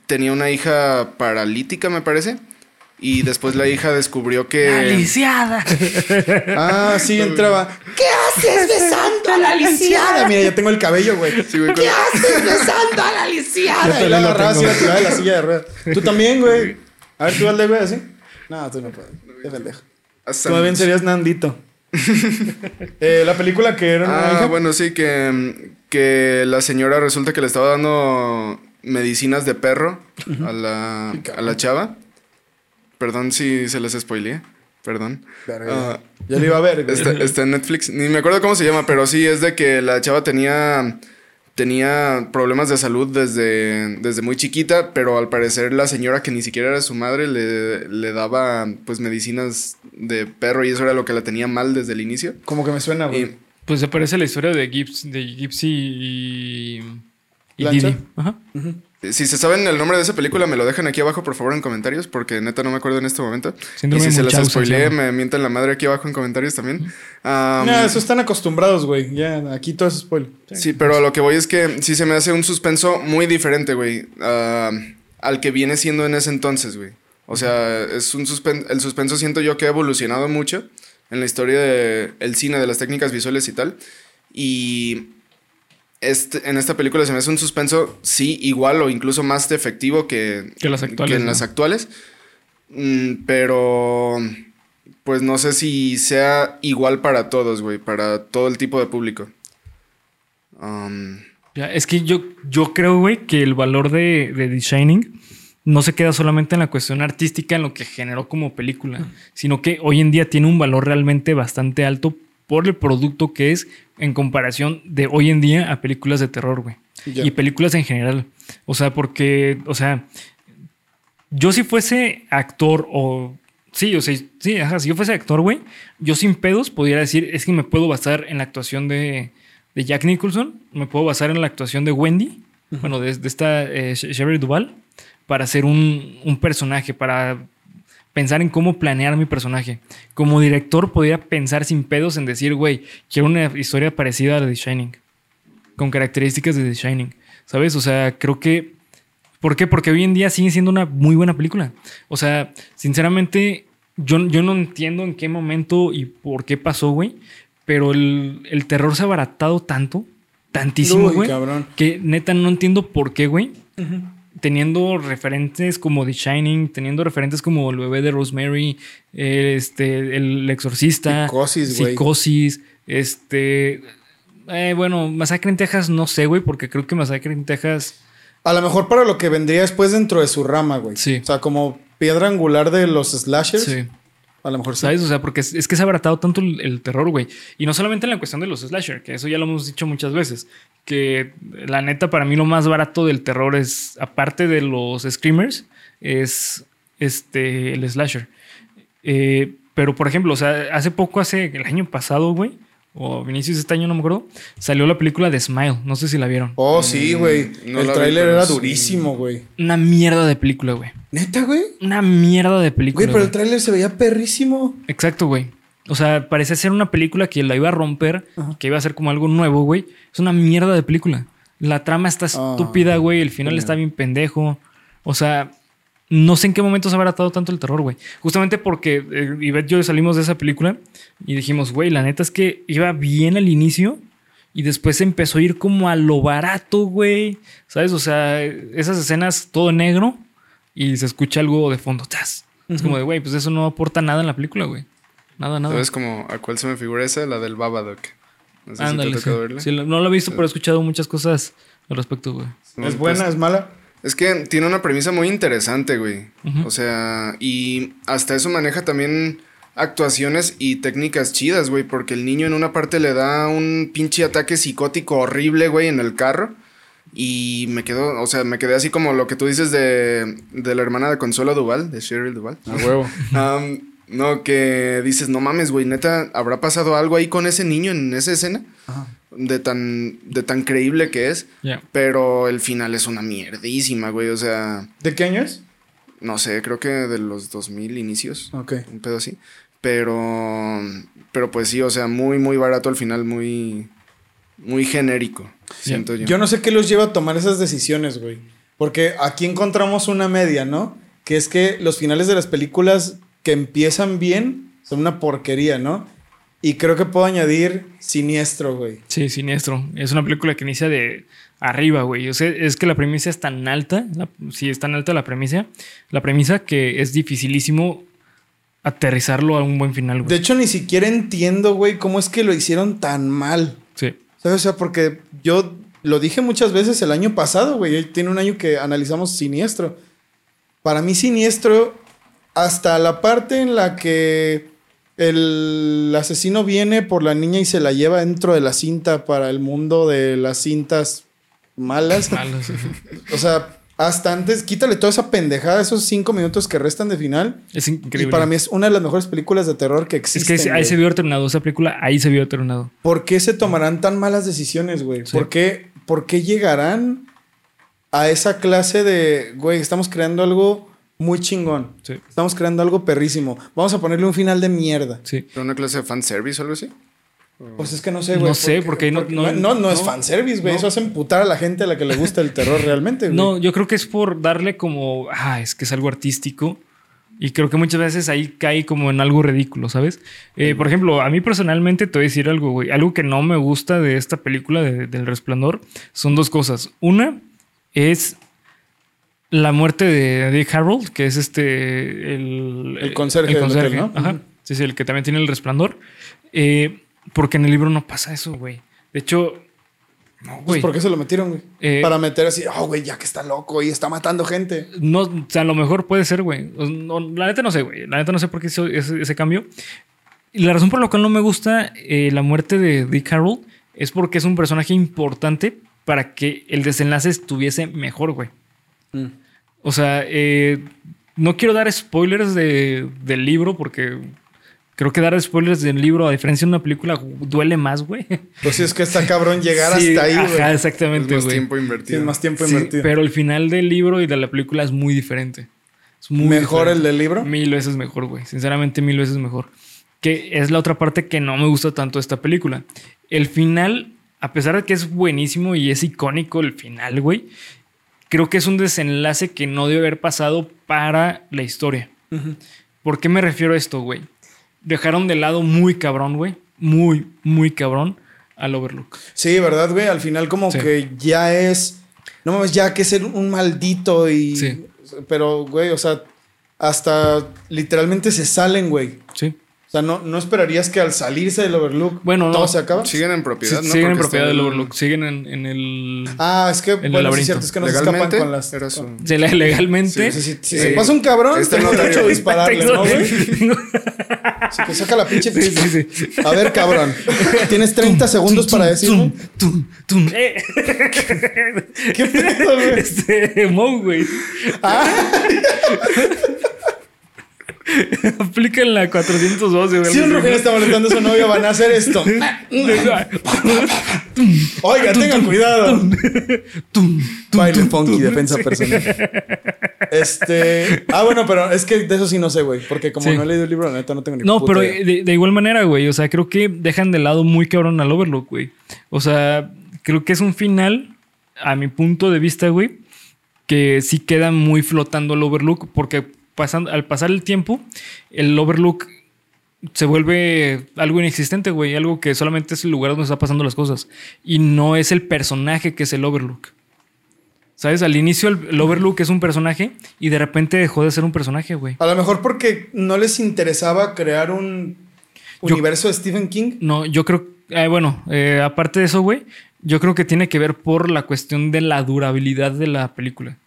tenía una hija paralítica, me parece. Y después la hija descubrió que... ¡Aliciada! Ah, sí, entraba. ¿Qué haces besando a la lisiada? Mira, ya tengo el cabello, güey. Sí, güey, ¿Qué haces besando a la lisiada? Y la y tengo. la tiraba de la silla de ruedas. Tú también, güey. A ver, tú hazle, güey, así. No, tú no puedes. Qué pendejo. hasta- Tú bien serías Nandito. Eh, la película que era una Ah, hija. bueno, sí, que, que la señora resulta que le estaba dando medicinas de perro a, la, a la chava. Perdón si se les spoileé. Perdón. Verga, Ah, ya lo iba a ver, está, está en Netflix. Ni me acuerdo cómo se llama, pero sí, es de que la chava tenía, tenía problemas de salud desde, desde muy chiquita, pero al parecer la señora que ni siquiera era su madre le, le daba pues medicinas de perro y eso era lo que la tenía mal desde el inicio. Como que me suena, güey. Y, Pues se parece a la historia de, Gibbs, de Gypsy y, y. Didi. Ajá. Si se saben el nombre de esa película, me lo dejan aquí abajo, por favor, en comentarios, porque neta no me acuerdo en este momento. Síndrome y si de se las spoileé, me mientan la madre aquí abajo en comentarios también. Am, No, eso están acostumbrados, güey. Ya, aquí todo es spoiler. sí, pero a lo que voy es que sí se me hace un suspenso muy diferente, güey, ah, al que viene siendo en ese entonces, güey. O sea, es un suspen el suspenso siento yo que ha evolucionado mucho en la historia del cine, de las técnicas visuales y tal. Y este, en esta película se me hace un suspenso, sí, igual o incluso más efectivo que, Que las actuales, en ¿no? las actuales. Mm, pero, pues no sé si sea igual para todos, güey, para todo el tipo de público. Um, Ya, es que yo, yo creo, güey, que el valor de, de The Shining no se queda solamente en la cuestión artística, en lo que generó como película, sino que hoy en día tiene un valor realmente bastante alto por el producto que es en comparación de hoy en día a películas de terror, güey. Y películas en general. O sea, porque, o sea, yo si fuese actor o... Sí, o sea, sí, ajá, si yo fuese actor, güey, yo sin pedos pudiera decir, es que me puedo basar en la actuación de, de Jack Nicholson, me puedo basar en la actuación de Wendy, bueno, de, de esta eh, Sh- Shelley Duvall, para hacer un, un personaje, para pensar en cómo planear mi personaje. Como director podría pensar sin pedos en decir, güey, quiero una historia parecida a la de The Shining, con características de The Shining, ¿sabes? O sea, creo que... ¿Por qué? Porque hoy en día sigue siendo una muy buena película. O sea, sinceramente, yo, yo no entiendo en qué momento y por qué pasó, güey. Pero el, el terror se ha abaratado tanto, tantísimo, Uy, güey. cabrón. Que neta no entiendo por qué, güey. Teniendo referentes como The Shining, teniendo referentes como El bebé de Rosemary, este, El exorcista, Psicosis, güey. Psicosis, este. eh, bueno, Masacre en Texas no sé, güey, porque creo que Masacre en Texas. A lo mejor para lo que vendría después dentro de su rama, güey. Sí. O sea, como piedra angular de los slashers. Sí. A lo mejor. ¿Sabes? O sea, porque es, es que se ha abaratado tanto el, el terror, güey. Y no solamente en la cuestión de los slasher, que eso ya lo hemos dicho muchas veces. Que la neta, para mí lo más barato del terror es, aparte de los screamers, es este el slasher. Eh, pero, por ejemplo, o sea, hace poco, hace el año pasado, güey, o inicios de este año, no me acuerdo, salió la película de Smile. No sé si la vieron. Oh, sí, güey. no el tráiler era durísimo, güey. Una mierda de película, güey. ¿Neta, güey? Una mierda de película. Güey, pero el güey. tráiler se veía perrísimo. Exacto, güey. O sea, parece ser una película que la iba a romper, que iba a ser como algo nuevo, güey. Es una mierda de película. La trama está Ah, estúpida, güey. El final está bien pendejo. O sea, no sé en qué momento se ha abaratado tanto el terror, güey. Justamente porque eh, Ivette y yo salimos de esa película y dijimos, güey, la neta es que iba bien al inicio y después empezó a ir como a lo barato, güey. ¿Sabes? O sea, esas escenas todo negro y se escucha algo de fondo. ¡tas! Es como de, güey, pues eso no aporta nada en la película, güey. Nada, nada. ¿Sabes como a cuál se me figura esa? La del Babadook. No sé Ándale, si te sí. ha tocado verla. Sí, lo- no lo he visto, pero he escuchado muchas cosas al respecto, güey. ¿Es pues, buena? ¿Es mala? Es que tiene una premisa muy interesante, güey. O sea, y hasta eso maneja también actuaciones y técnicas chidas, güey. Porque el niño en una parte le da un pinche ataque psicótico horrible, güey, en el carro. Y me quedo, o sea, me quedé así como lo que tú dices de, de la hermana de Consuelo Duval, de Cheryl Duval. A huevo. Am, no, que dices, no mames, güey, neta, ¿habrá pasado algo ahí con ese niño en esa escena? Ajá. De tan, de tan creíble que es. Pero el final es una mierdísima, güey. O sea, ¿De qué año es? no sé, creo que de los 2000 inicios. Ok. Un pedo así. Pero, pero pues sí, o sea, muy, muy barato al final, muy, muy genérico, siento yo. Yo no sé qué los lleva a tomar esas decisiones, güey. Porque aquí encontramos una media, ¿no? Que es que los finales de las películas que empiezan bien son una porquería, ¿no? Y creo que puedo añadir Siniestro, güey. Sí, siniestro. Es una película que inicia de arriba, güey. O sea, es que la premisa es tan alta. la- sí, es tan alta la premisa. La premisa que es dificilísimo aterrizarlo a un buen final, De güey. hecho, ni siquiera entiendo, güey, cómo es que lo hicieron tan mal. Sí. ¿Sabes? O sea, porque yo lo dije muchas veces el año pasado, güey. Tiene un año que analizamos Siniestro. Para mí, Siniestro, hasta la parte en la que el asesino viene por la niña y se la lleva dentro de la cinta para el mundo de las cintas malas. Sí. O sea, hasta antes, quítale toda esa pendejada, esos cinco minutos que restan de final. Es increíble. Y para mí es una de las mejores películas de terror que es existen. que ahí güey. se vio terminado. Esa película ahí se vio terminado. ¿Por qué se tomarán tan malas decisiones, güey? Sí. ¿Por, qué, ¿Por qué llegarán a esa clase de, güey, estamos creando algo muy chingón? Sí. Estamos creando algo perrísimo. Vamos a ponerle un final de mierda. Sí. ¿Pero una clase de fanservice o algo así? Pues es que no sé, güey. No sé, porque no- no- no, no es no. fanservice, güey. No. Eso hace emputar a la gente a la que le gusta el terror realmente, güey. No, yo creo que es por darle como, ah, es que es algo artístico. Y creo que muchas veces ahí cae como en algo ridículo, ¿sabes? Eh, por ejemplo, a mí personalmente te voy a decir algo, güey. Algo que no me gusta de esta película de- del Resplandor son dos cosas. Una es la muerte de Dick Harold, que es este. El, El conserje del hotel, ¿no? Ajá. Sí, sí, el que también tiene el resplandor. Eh, porque en el libro no pasa eso, güey. De hecho, no, Pues güey. ¿Por qué se lo metieron, güey? Eh, Para meter así, oh, güey, ya que está loco y está matando gente. No, o sea, a lo mejor puede ser, güey. No, la neta no sé, güey. La neta no sé por qué hizo ese, ese cambio. Y la razón por la cual no me gusta eh, la muerte de Dick Harold es porque es un personaje importante para que el desenlace estuviese mejor, güey. Mm. O sea, eh, no quiero dar spoilers de- del libro porque creo que dar spoilers del libro, a diferencia de una película, duele más, güey. Pues sí, es que está cabrón llegar Sí, hasta ahí, Ajá, güey. Es exactamente, más güey. tiempo Sí, invertido. es más tiempo Sí, invertido. pero el final del libro y de la película es muy diferente. Es muy ¿Mejor diferente. el del libro? Mil veces mejor, güey. Sinceramente, mil veces mejor. Que es la otra parte que no me gusta tanto de esta película. El final, a pesar de que es buenísimo y es icónico el final, güey, creo que es un desenlace que no debe haber pasado para la historia. ¿Por qué me refiero a esto, güey? Dejaron de lado muy cabrón, güey. Muy, muy cabrón al Overlook. Sí, ¿verdad, güey? Al final como Sí. que ya es... No mames, ya que ser un maldito y... Sí. Pero, güey, o sea, hasta literalmente se salen, güey. Sí. O sea, ¿no, ¿no esperarías que al salirse del Overlook Bueno, todo no. se acaba? Siguen en propiedad, Sí, ¿no? siguen en propiedad del Overlook. Siguen en, en el. Ah, es que, el bueno, sí laberinto. cierto, es que no se escapan Legalmente con las... legalmente. Sí, sí, sí. Si Sí. se pasa un cabrón, Está tengo notario. derecho a dispararle, ¿no, Así que saca la pinche... Sí, sí, sí. A ver, cabrón. Tienes 30 segundos para decirlo. Tum, tum, eh. ¿Qué pedo, güey? Este, Mo, güey. Aplican la 412, güey. Si un Rogelio está molestando a su novia, van a hacer esto. Oiga, tengan cuidado. Baile funky, defensa personal. Este. Ah, bueno, pero es que de eso sí no sé, güey. Porque como Sí. no he leído el libro, la neta no tengo ni No, puta pero de igual manera, güey. O sea, creo que dejan de lado muy cabrón al Overlook, güey. O sea, creo que es un final, a mi punto de vista, güey, que sí queda muy flotando el Overlook, porque pasando, al pasar el tiempo, el Overlook se vuelve algo inexistente, güey. Algo que solamente es el lugar donde está pasando las cosas. Y no es el personaje que es el Overlook. ¿Sabes? Al inicio el, el Overlook es un personaje y de repente dejó de ser un personaje, güey. A lo mejor porque no les interesaba crear un Yo- universo de Stephen King. No, yo creo, eh, bueno, eh, aparte de eso, güey, yo creo que tiene que ver por la cuestión de la durabilidad de la película.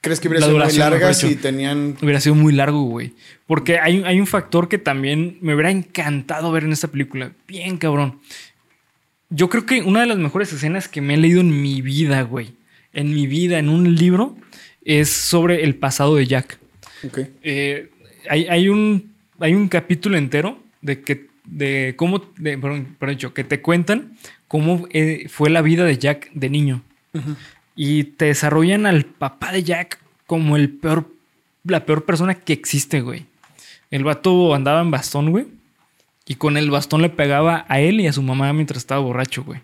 ¿Crees que hubiera sido muy dicho. y tenían. Hubiera sido muy largo, güey. Porque hay, hay un factor que también me hubiera encantado ver en esta película. Bien, cabrón. Yo creo que una de las mejores escenas que me he leído en mi vida, güey, en mi vida, en un libro, es sobre el pasado de Jack. Ok. Eh, hay, hay un, hay un capítulo entero de que de cómo, de, perdón, perdón, que te cuentan cómo eh, fue la vida de Jack de niño. Y te desarrollan al papá de Jack como el peor, la peor persona que existe, güey. El vato andaba en bastón, güey. Y con el bastón le pegaba a él y a su mamá mientras estaba borracho, güey.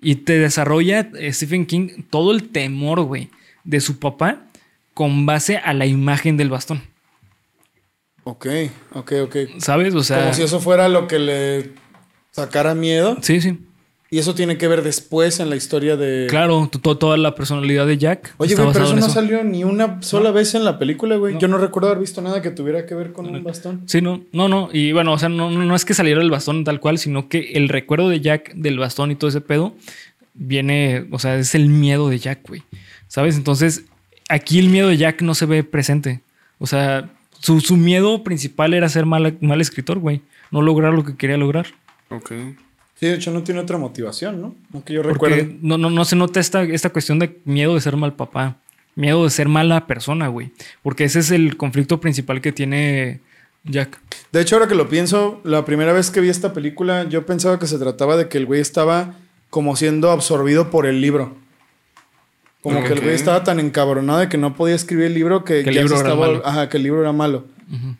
Y te desarrolla eh, Stephen King todo el temor, güey, de su papá con base a la imagen del bastón. Ok, ok, ok. ¿Sabes? O sea. Como si eso fuera lo que le sacara miedo. Sí, sí. Y eso tiene que ver después en la historia de. Claro, to- to- toda la personalidad de Jack. Oye, güey, pero eso no salió ni una sola vez en la película, güey. No. Yo no recuerdo haber visto nada que tuviera que ver con un bastón. Sí, no, no, no. Y bueno, o sea, no, no no es que saliera el bastón tal cual, sino que el recuerdo de Jack del bastón y todo ese pedo viene, o sea, es el miedo de Jack, güey. ¿Sabes? Entonces, aquí el miedo de Jack no se ve presente. O sea, su, su miedo principal era ser mal, mal escritor, güey. No lograr lo que quería lograr. Ok. Sí, de hecho no tiene otra motivación, ¿no? Aunque yo Porque recuerdo. no, no, no se nota esta, esta cuestión de miedo de ser mal papá. Miedo de ser mala persona, güey. Porque ese es el conflicto principal que tiene Jack. De hecho, ahora que lo pienso, la primera vez que vi esta película, yo pensaba que se trataba de que el güey estaba como siendo absorbido por el libro. Como que el güey estaba tan encabronado de que no podía escribir el libro que, Que el ya libro estaba. malo. Ajá, que el libro era malo. Ujú.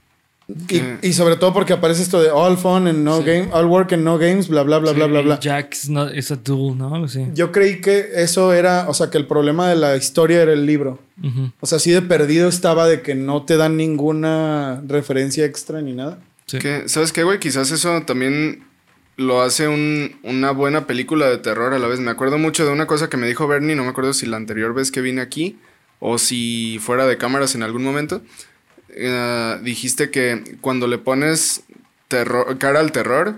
Y, y sobre todo porque aparece esto de all fun and no game, all work and no games, bla, bla, bla, bla, bla, bla. Jack is, not, a tool, ¿no? Así. Yo creí que eso era, o sea, que el problema de la historia era el libro. O sea, así de perdido estaba de que no te dan ninguna referencia extra ni nada. Sí. Que, ¿Sabes qué, güey? Quizás eso también lo hace un- una buena película de terror a la vez. Me acuerdo mucho de una cosa que me dijo Bernie, no me acuerdo si la anterior vez que vine aquí o si fuera de cámaras en algún momento. Eh, dijiste que cuando le pones terror, cara al terror,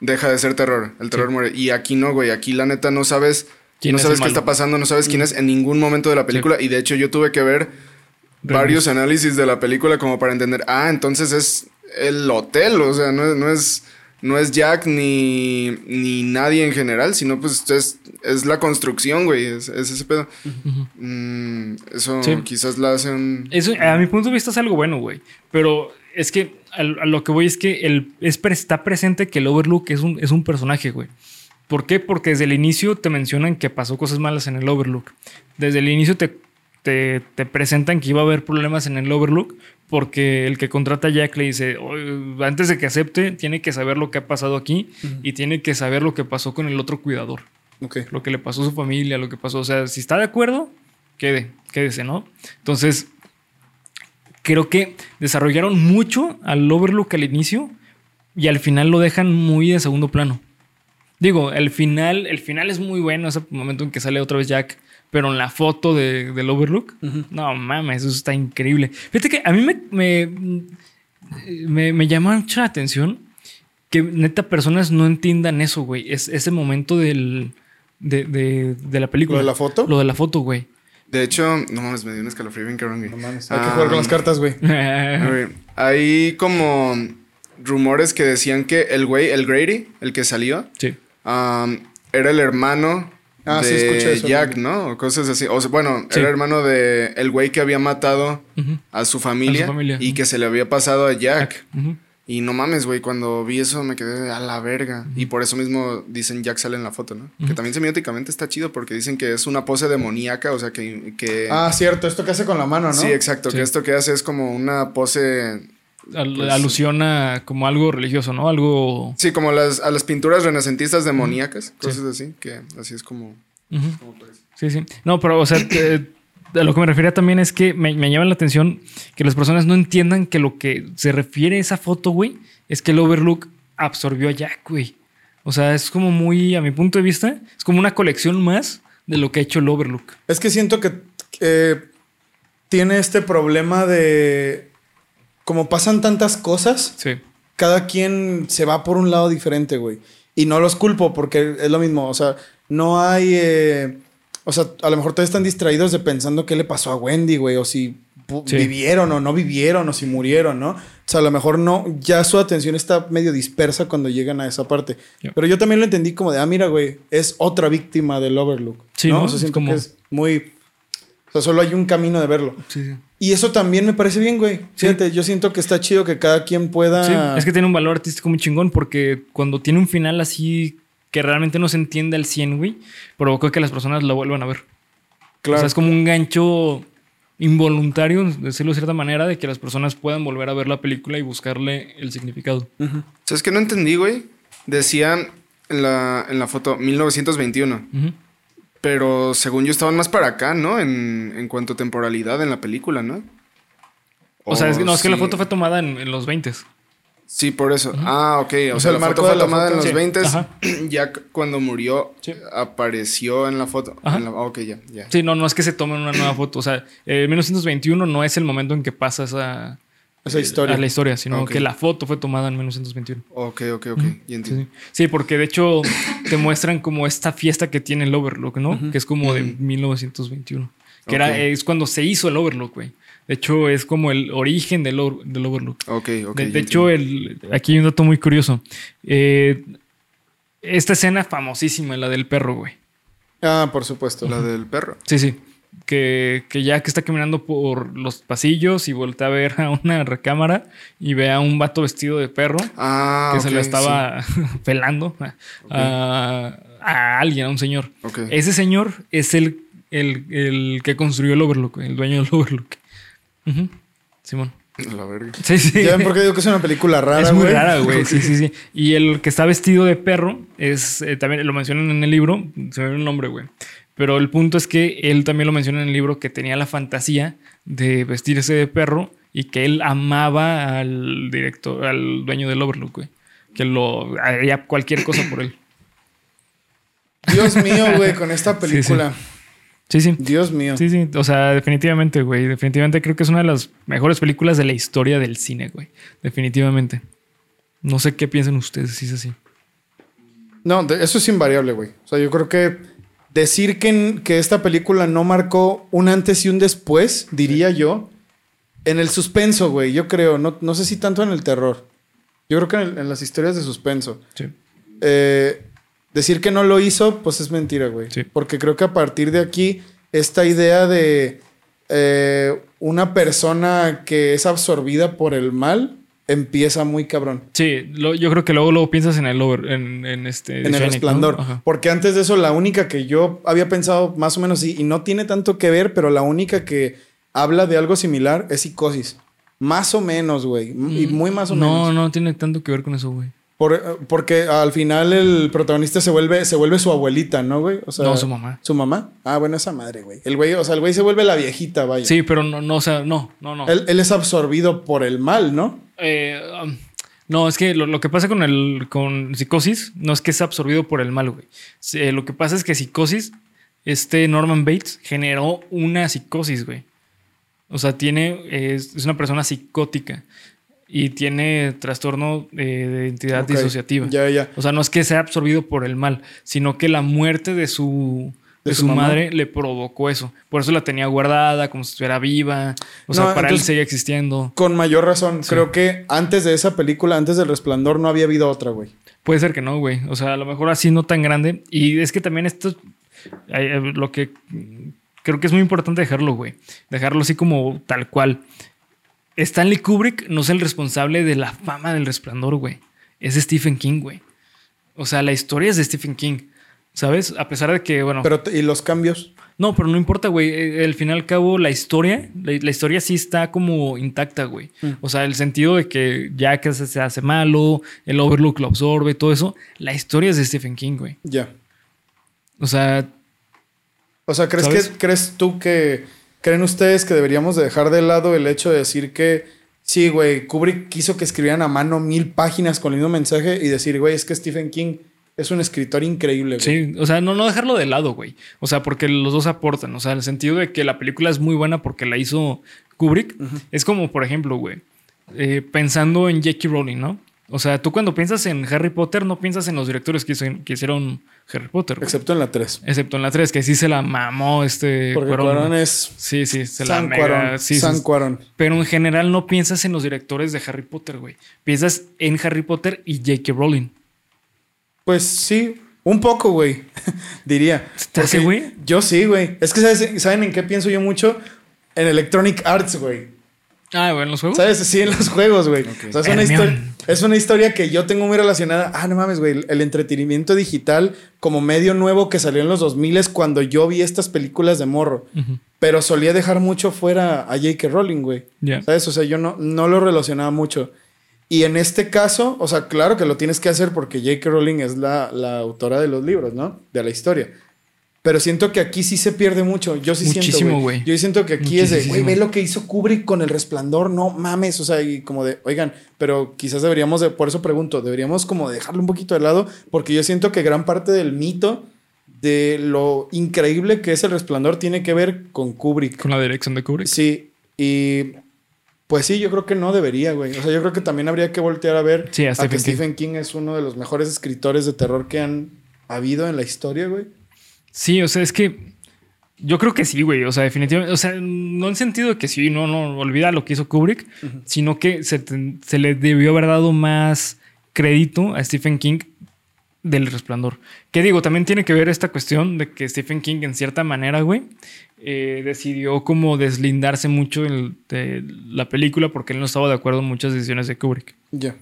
deja de ser terror. El terror Sí. muere. Y aquí no, güey. Aquí la neta no sabes, ¿Quién no es sabes qué malo? está pasando, no sabes quién es en ningún momento de la película. Y de hecho yo tuve que ver varios análisis de la película como para entender, ah, entonces es el hotel, o sea, no, no es no es Jack ni, ni nadie en general, sino pues es, es la construcción, güey, es, es ese pedo. Mm, eso Sí. quizás la hace un... Eso, a mi punto de vista, es algo bueno, güey. Pero es que a, lo que voy es que el, es, está presente que el Overlook es un, es un personaje, güey. ¿Por qué? Porque desde el inicio te mencionan que pasó cosas malas en el Overlook. Desde el inicio te, te, te presentan que iba a haber problemas en el Overlook porque el que contrata a Jack le dice, "Oye, antes de que acepte, tiene que saber lo que ha pasado aquí y tiene que saber lo que pasó con el otro cuidador Ok. lo que le pasó a su familia, lo que pasó. O sea, si está de acuerdo, quede, quédese, ¿no? Entonces, creo que desarrollaron mucho al Overlook al inicio y al final lo dejan muy de segundo plano. Digo, el final, el final es muy bueno, ese momento en que sale otra vez Jack, pero en la foto de- del Overlook, no mames, eso está increíble. Fíjate que a mí me, me- me, me llama mucho la atención que neta personas no entiendan eso, güey. Es ese momento del, de, de, de la película. ¿Lo de la foto? Lo de la foto, güey. De hecho, no mames, me dio un escalofrío bien cabrón, güey. No mames, hay que jugar con las cartas, güey. Hay como rumores que decían que el güey, el Grady, el que salió, sí. um, era el hermano Ah, sí, de escuché eso, Jack. ¿no? O cosas así. O sea, bueno, Sí. era hermano de el güey que había matado a su familia, A su familia, y que se le había pasado a Jack. Y no mames, güey, cuando vi eso me quedé a la verga. Y por eso mismo dicen Jack sale en la foto, ¿no? Que también semióticamente está chido porque dicen que es una pose demoníaca, o sea que... que... Ah, cierto, esto que hace con la mano, ¿no? Sí, exacto, Sí. que esto que hace es como una pose... Al- Pues- alusión a como algo religioso, ¿no? Algo. Sí, como las, a las pinturas renacentistas demoníacas, cosas así, que así es como... Sí, sí. No, pero, o sea, a lo que me refería también es que me, me llama la atención que las personas no entiendan que lo que se refiere a esa foto, güey, es que el Overlook absorbió a Jack, güey. O sea, es como muy, a mi punto de vista, es como una colección más de lo que ha hecho el Overlook. Es que siento que eh, tiene este problema de. Como pasan tantas cosas, Sí. cada quien se va por un lado diferente, güey. Y no los culpo porque es lo mismo. O sea, no hay. eh, o sea, a lo mejor todos están distraídos de pensando qué le pasó a Wendy, güey. O si Sí. vivieron o no vivieron, o si murieron, ¿no? O sea, a lo mejor no. Ya su atención está medio dispersa cuando llegan a esa parte. Pero yo también lo entendí como de, ah, mira, güey, es otra víctima del Overlook. Sí, ¿no? ¿no? O sea, Es como- que es muy. O sea, solo hay un camino de verlo. Sí, sí. Y eso también me parece bien, güey. Fíjate, yo siento que está chido que cada quien pueda. Sí, es que tiene un valor artístico muy chingón porque cuando tiene un final así que realmente no se entiende al 100, güey, provocó que las personas lo vuelvan a ver. Claro. O sea, es como un gancho involuntario, decirlo de cierta manera, de que las personas puedan volver a ver la película y buscarle el significado. ¿Sabes qué no entendí, güey? Decían en la, en la foto 1921. Ujú. Pero según yo estaban más para acá, ¿no? En, en cuanto a temporalidad en la película, ¿no? O sea, es no, es que la foto fue tomada en, en los 20 Sí, por eso. Ah, ok. O, O sea, la marco foto fue la tomada foto. en los Sí. 20. Ajá. Ya cuando murió, Sí. apareció en la foto. En la- ah, ok, ya, ya. Sí, no, no es que se tomen una nueva foto. O sea, eh, 1921 no es el momento en que pasa esa, Esa historia. a la historia, sino que la foto fue tomada en 1921. Ok, ok, ok. Ya Sí, entiendo. sí. Sí, porque de hecho te muestran como esta fiesta que tiene el Overlook, ¿no? Que es como de 1921. Que era, es cuando se hizo el Overlook, güey. De hecho, es como el origen del, Over- del Overlook. Ok, ok. de hecho, el, aquí hay un dato muy curioso. Eh, esta escena famosísima, la del perro, güey. Ah, por supuesto. La del perro. Sí, sí. Que, que ya que está caminando por los pasillos y voltea a ver a una recámara y ve a un vato vestido de perro Ah, que se sí. estaba pelando a, a- a alguien, a un señor. Ese señor es el, el, el que construyó el Overlook, el dueño del Overlook. Simón. La verga. Sí, sí. ¿Ya ven por qué digo que es una película rara, es muy güey? rara, güey. Sí, sí, sí. Y el que está vestido de perro es eh, también lo mencionan en el libro. Se me ve el nombre, güey. Pero el punto es que él también lo menciona en el libro que tenía la fantasía de vestirse de perro y que él amaba al director, al dueño del Overlook, güey. Que lo haría cualquier cosa por él. Dios mío, güey, con esta Sí, sí. película. Sí, sí. Dios mío. Sí, sí. O sea, definitivamente, güey. Definitivamente creo que es una de las mejores películas de la historia del cine, güey. Definitivamente. No sé qué piensan ustedes si es así. No, eso es invariable, güey. O sea, yo creo que decir que, que esta película no marcó un antes y un después, diría yo, en el suspenso, güey. Yo creo, no, no sé si tanto en el terror. Yo creo que en, el- en las historias de suspenso. Sí. Eh, decir que no lo hizo, pues es mentira, güey. Sí. Porque creo que a partir de aquí, esta idea de eh, una persona que es absorbida por el mal empieza muy cabrón. Sí, lo- yo creo que luego, luego piensas en el over, en, en este. En el resplandor. Porque antes de eso, la única que yo había pensado más o menos sí, y no tiene tanto que ver, pero la única que habla de algo similar es psicosis. Más o menos, güey. Y muy más o Mm, no, menos. no tiene tanto que ver con eso, güey. Por- porque al final el protagonista se vuelve, se vuelve su abuelita, ¿no, güey? O sea, No, su mamá. ¿Su mamá? Ah, bueno, esa madre, güey. El güey, o sea, el güey se vuelve la viejita, vaya. Sí, pero no, no, o sea, no, no, no. Él, él es absorbido por el mal, ¿no? Eh, um, no, es que lo, lo que pasa con el con psicosis no es que es absorbido por el mal, güey. Eh, lo que pasa es que psicosis, este Norman Bates generó una psicosis, güey. O sea, tiene, es, es una persona psicótica. y tiene trastorno eh, de identidad Ok, disociativa. Ya, ya. O sea, no es que sea absorbido por el mal, sino que la muerte de su, de ¿De su, madre le provocó eso. Por eso la tenía guardada, como si estuviera viva. O sea, para él seguía existiendo. Con mayor razón. Creo que antes de esa película, antes del Resplandor, no había habido otra, güey. Puede ser que no, güey. O sea, a lo mejor así no tan grande. Y es que también esto, eh, lo que creo que es muy importante dejarlo, güey. Dejarlo así como tal cual. Stanley Kubrick no es el responsable de la fama del resplandor, güey. Es Stephen King, güey. O sea, la historia es de Stephen King. ¿Sabes? A pesar de que, bueno. Pero, ¿y los cambios? no, pero no importa, güey. Eh, Al fin y al cabo, la historia, la, la historia sí está como intacta, güey. O sea, el sentido de que ya que se, se hace malo, el Overlook lo absorbe, todo eso. La historia es de Stephen King, güey. Ya. O sea, O sea, ¿crees, ¿Sabes? que, ¿crees tú que... ¿Creen ustedes que deberíamos de dejar de lado el hecho de decir que... Sí, güey, Kubrick quiso que escribieran a mano mil páginas con el mismo mensaje y decir, güey, es que Stephen King es un escritor increíble, güey. sí, o sea, no, no dejarlo de lado, güey. O sea, porque los dos aportan. O sea, el sentido de que la película es muy buena porque la hizo Kubrick. Es como, por ejemplo, güey, eh, pensando en J.K. Rowling, ¿no? O sea, tú cuando piensas en Harry Potter, no piensas en los directores que, hizo- que hicieron Harry Potter. güey. Excepto en la 3. Excepto en la 3, que sí se la mamó este Porque Cuarón, es Sí, sí, se la San mega... Cuarón. sí, sí, San Cuarón. Pero en general no piensas en los directores de Harry Potter, güey. Piensas en Harry Potter y J.K. Rowling. Pues sí, un poco, güey. Diría. ¿Te hace, Porque güey? Yo sí, güey. Es que ¿sabes- ¿saben en qué pienso yo mucho? En Electronic Arts, güey. Ah, bueno, los juegos. ¿Sabes? Sí, en los juegos, güey. O sea, es una, historia, es una historia que yo tengo muy relacionada. Ah, no mames, güey. El entretenimiento digital como medio nuevo que salió en los 2000 cuando yo vi estas películas de morro. Pero solía dejar mucho fuera a J.K. Rowling, güey. ¿Sabes? O sea, yo no, no lo relacionaba mucho. Y en este caso, o sea, claro que lo tienes que hacer porque J.K. Rowling es la, la autora de los libros, ¿no? De la historia. Pero siento que aquí sí se pierde mucho. Yo sí Muchísimo, siento, güey. güey. Yo siento que aquí es de, güey, Muchísimo. ve lo que hizo Kubrick con el resplandor, no mames. O sea, y como de, oigan, pero quizás deberíamos, de, por eso pregunto, deberíamos como dejarlo un poquito de lado, porque yo siento que gran parte del mito de lo increíble que es el resplandor tiene que ver con Kubrick. Con la dirección de Kubrick. Sí, y pues sí, yo creo que no debería, güey. O sea, yo creo que también habría que voltear a ver Sí, a que King. Stephen King es uno de los mejores escritores de terror que han habido en la historia, güey. Sí, o sea, es que yo creo que sí, güey. O sea, definitivamente. O sea, no en sentido de que sí, no, no, olvida lo que hizo Kubrick, sino que se, se le debió haber dado más crédito a Stephen King del resplandor. Que digo, también tiene que ver esta cuestión de que Stephen King, en cierta manera, güey, eh, decidió como deslindarse mucho el- de la película porque él no estaba de acuerdo en muchas decisiones de Kubrick. Ya.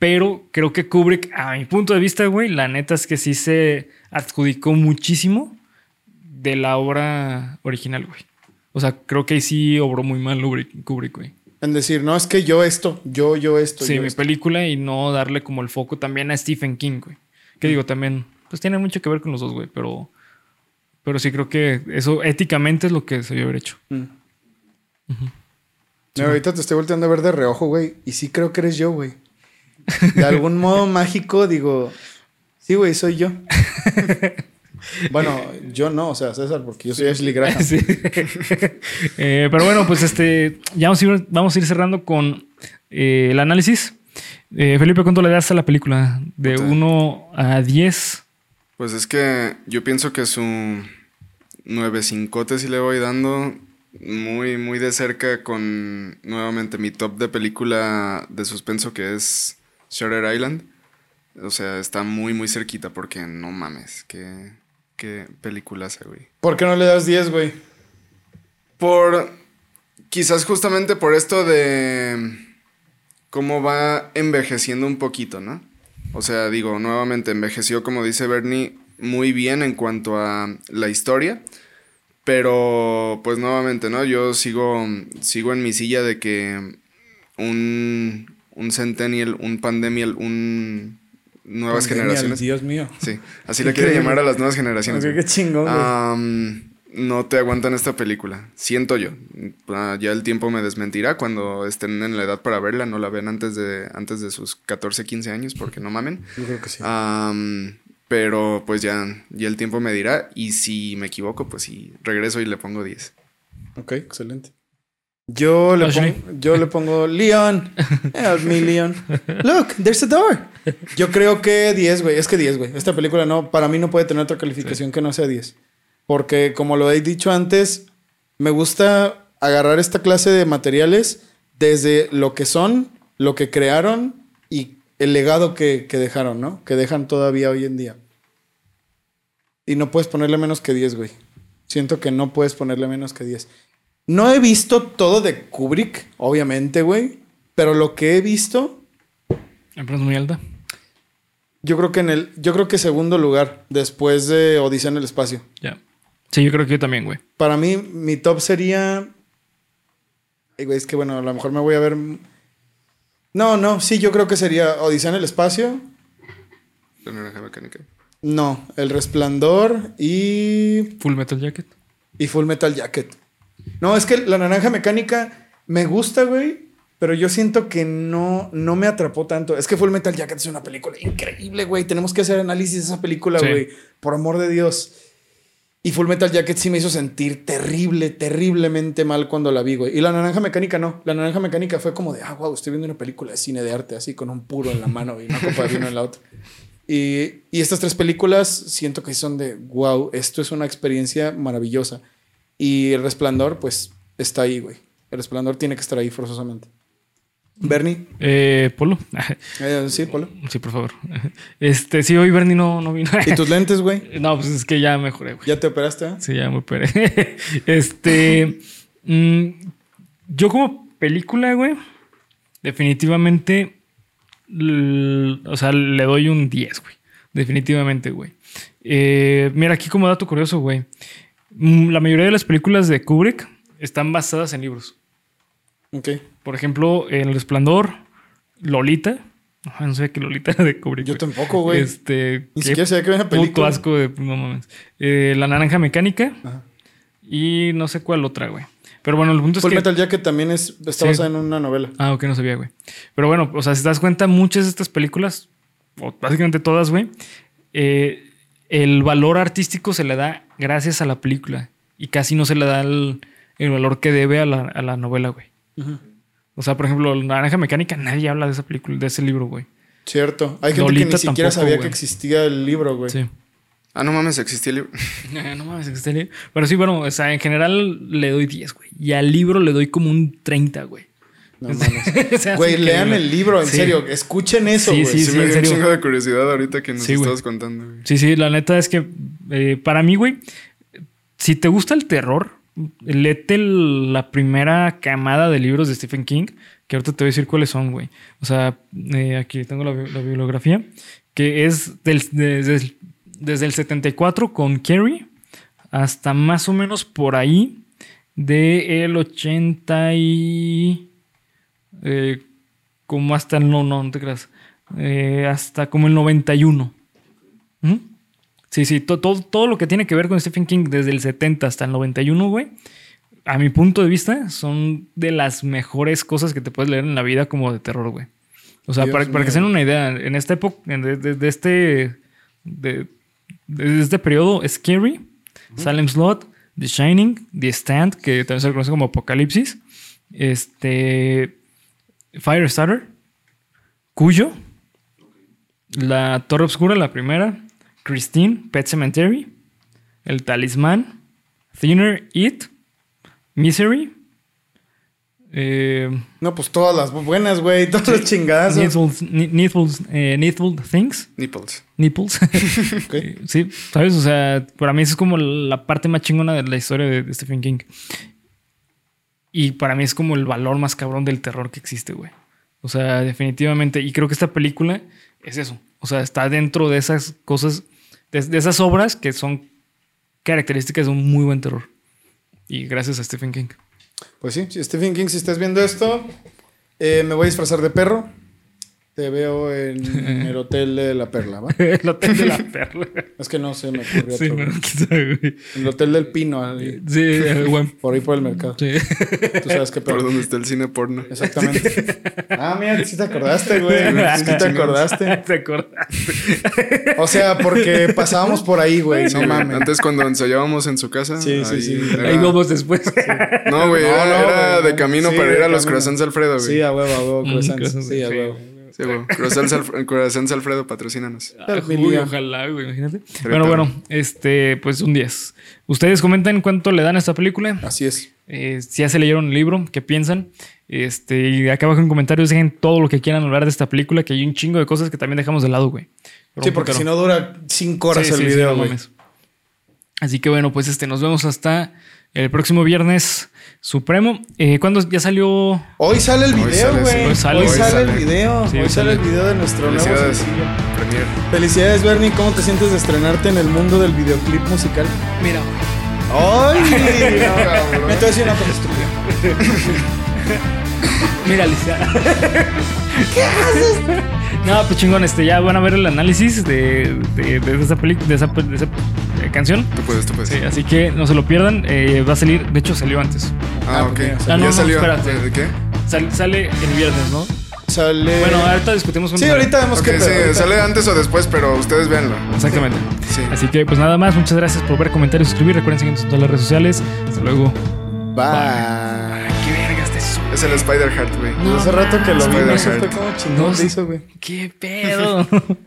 Pero creo que Kubrick, a mi punto de vista, güey, la neta es que sí se adjudicó muchísimo de la obra original, güey. O sea, creo que ahí sí obró muy mal Kubrick, güey. En decir, no, es que yo esto, yo, yo esto. Sí, yo mi esto. película y no darle como el foco también a Stephen King, güey. Que digo, también, pues tiene mucho que ver con los dos, güey, pero, pero sí creo que eso éticamente es lo que se debió haber hecho. Mm. Ahorita te estoy volteando a ver de reojo, güey. Y sí creo que eres yo, güey. De algún modo mágico digo, sí, güey, soy yo. bueno, yo no, o sea, César, porque yo soy Ashley Graham. Sí. Eh, pero bueno, pues este, ya vamos a ir, vamos a ir cerrando con eh, el análisis. Eh, Felipe, ¿cuánto le das a la película? De Puta. 1 a 10. Pues es que yo pienso que su 9 cincote sí le voy dando muy, muy de cerca con nuevamente mi top de película de suspenso que es Shutter Island. O sea, está muy, muy cerquita porque no mames, qué, qué peliculaza, güey. ¿Por qué no le das 10, güey? Por. Quizás justamente por esto de. cómo va envejeciendo un poquito, ¿no? O sea, digo, nuevamente, envejeció, como dice Bernie, muy bien en cuanto a la historia. Pero, pues nuevamente, ¿no? Yo sigo, sigo en mi silla de que un, un Centennial, un Pandemial, un. Nuevas generaciones. Dios mío. Sí, así le quiere llamar a las nuevas generaciones. Güey. qué chingón. No te aguantan esta película. Siento yo. Ah, ya el tiempo me desmentirá cuando estén en la edad para verla. No la ven antes de, antes de sus 14, 15 años, porque no mamen. Yo creo que sí. Pero pues ya, ya el tiempo me dirá. Y si me equivoco, pues sí, regreso y le pongo 10. Ok, excelente. Yo le, Ashley. pongo, yo le pongo Leon. Help me, Leon. Look, there's a door. Yo creo que 10, güey. Es que 10, güey. Esta película no, para mí no puede tener otra calificación que no sea 10. Porque, como lo he dicho antes, me gusta agarrar esta clase de materiales desde lo que son, lo que crearon y el legado que, que dejaron, ¿no? Que dejan todavía hoy en día. Y no puedes ponerle menos que 10, güey. Siento que no puedes ponerle menos que 10. No he visto todo de Kubrick, obviamente, güey. Pero lo que he visto, es muy alta. yo creo que en el. Yo creo que segundo lugar, después de Odisea en el espacio. Ya. Sí, yo creo que yo también, güey. Para mí, mi top sería. Ay, güey, es que bueno, a lo mejor me voy a ver. No, no, sí, yo creo que sería Odisea en el espacio. La naranja mecánica. No, El Resplandor y. Full Metal Jacket. Y Full Metal Jacket. No, es que la naranja mecánica me gusta, güey. Pero yo siento que no, no me atrapó tanto. Es que Full Metal Jacket es una película increíble, güey. Tenemos que hacer análisis de esa película, Sí. güey. Por amor de Dios. Y Full Metal Jacket sí me hizo sentir terrible, terriblemente mal cuando la vi, güey. Y la naranja mecánica no. La naranja mecánica fue como de, ah, wow, estoy viendo una película de cine de arte, así con un puro en la mano y una copa de vino en la otra. Y, y estas tres películas siento que son de, wow, esto es una experiencia maravillosa. Y El Resplandor, pues, está ahí, güey. El Resplandor tiene que estar ahí forzosamente. Bernie, Eh, Polo. eh, sí, Polo. sí, por favor. Este, sí, hoy Bernie no, no vino. ¿Y tus lentes, güey? No, pues es que ya mejoré, güey. ¿Ya te operaste? eh? Sí, ya me operé. este. mm, yo, como película, güey, definitivamente. o sea, le doy un 10, güey. Definitivamente, güey. Eh, mira, aquí como dato curioso, güey. mm, La mayoría de las películas de Kubrick están basadas en libros. Por ejemplo, El Resplandor, Lolita. No sé qué Lolita era de Kubrick. Yo güey. tampoco, güey. Este. Ni qué siquiera sabía que había una Puto película. asco de. No mames. Eh, la naranja mecánica. Ajá. Y no sé cuál otra, güey. Pero bueno, el punto es que. Metal Jacket también es, está Sí. basada en una novela. Ah, ok, no sabía, güey. Pero bueno, o sea, si te das cuenta, muchas de estas películas, o básicamente todas, güey, eh, el valor artístico se le da gracias a la película. Y casi no se le da el, el valor que debe a la, a la novela, güey. O sea, por ejemplo, La Naranja Mecánica, nadie habla de esa película, de ese libro, güey. Cierto. Hay gente Lolita que ni siquiera tampoco, sabía güey. que existía el libro, güey. Sí. Ah, no mames, existía el libro. no mames, que esté li- Pero sí, bueno, o sea, en general le doy 10, güey. Y al libro le doy como un 30, güey. No mames. O sea, Güey, lean el libro, en Sí. serio. Escuchen eso, Sí, güey. sí, Sí, sí, me dio un chingo de curiosidad ahorita que nos Sí, güey. contando, güey. Sí, sí, la neta es que eh, para mí, güey, si te gusta el terror, léete el- la primera camada de libros de Stephen King, que ahorita te voy a decir cuáles son, güey. O sea, eh, aquí tengo la, bi- la bibliografía, que es desde, el- desde el 74 con Carrie hasta más o menos por ahí del 80 y... eh, como hasta el... No, no, no te creas. Eh, hasta como el 91. Sí, sí, to- todo, todo lo que tiene que ver con Stephen King desde el 70 hasta el 91, güey, a mi punto de vista, son de las mejores cosas que te puedes leer en la vida como de terror, güey. O sea, Dios para, para que se den una idea, en esta época, de, de- de este, de, de este periodo, Scary, Salem Slot, The Shining, The Stand, que también se conoce como Apocalipsis, este, Firestarter, Cuyo, La Torre Oscura, la primera, Christine, Pet Cemetery, El Talismán, Thinner, It, Misery, eh, No, pues todas las buenas, güey. Todas las chingadas. Needful, Ne- Needful, eh, Things, Nipples. Nipples. Eh, sí, ¿sabes? O sea, para mí eso es como la parte más chingona de la historia de Stephen King. Y para mí es como el valor más cabrón del terror que existe, güey. O sea, definitivamente. Y creo que esta película es eso. O sea, está dentro de esas cosas, de, esas obras que son características de un muy buen terror. Y gracias a Stephen King. Pues sí, Stephen King, si estás viendo esto, eh, me voy a disfrazar de perro. Te veo en el hotel de la Perla, ¿va? el hotel de la perla. Es que no se me ocurrió Sí, otro. no, sabe, güey. El hotel del Pino, ahí, Sí, güey. por ahí por el mercado. Sí. Tú sabes qué Por donde está el cine porno. Exactamente. Ah, mira, sí te acordaste, güey. Sí te acordaste. ¿Te acordaste? O sea, porque pasábamos por ahí, güey. No mames. Antes cuando ensayábamos en su casa. Sí, sí, ahí sí. era- Ahí vamos después. No, güey, No, era, no, era güey. de camino Sí, para ir a los croissants Alfredo, güey. Sí, a huevo, a huevo, Mm, croissants. Sí, a sí. huevo. Sí, güey. Croissants, Alfredo, patrocínanos. Ah, ojalá, güey, imagínate. Bueno, bueno, este, pues un 10. Ustedes comenten cuánto le dan a esta película. Así es. Eh, si ya se leyeron el libro, qué piensan. Este, y acá abajo en comentarios dejen todo lo que quieran hablar de esta película, que hay un chingo de cosas que también dejamos de lado, güey. Pero Sí, porque si no dura cinco horas Sí, el sí, sí, video, no güey. Así que bueno, pues este, nos vemos hasta el próximo viernes supremo. Eh, ¿Cuándo ya salió? Hoy sale el video, güey. sí. Hoy Hoy sale, sale. el video. Sí, hoy sale sale. el video de nuestro nuevo sencillo. Premier. Felicidades, Bernie. ¿Cómo te sientes de estrenarte en el mundo del videoclip musical? Mira, ¡Ay! cabrón. Me estoy haciendo una estúpida. Mira, Alicia. ¿Qué haces? No, pues chingón, este, ya van a ver el análisis de, de, de esa película, de esa, de esa, eh, canción. Tú puedes, tú puedes. Sí, así que no se lo pierdan. eh, va a salir, de hecho salió antes. Ah, Ah, ok. porque- Ah, ya no, salió. espérate. ¿De qué? Sal- sale el viernes, ¿no? Sale. Bueno, ahorita discutimos con Sí, ahorita vemos Ok, qué sí, ahorita. sale antes o después, pero ustedes véanlo. Exactamente. Sí. Así que pues nada más, muchas gracias por ver, comentar y suscribir. Recuerden seguirnos en todas las redes sociales. Hasta luego. Bye. Es el Spider Heart, güey. Hace rato que lo vi, no Spider-Man. supe cómo chingón No, se hizo, güey. ¿Qué pedo?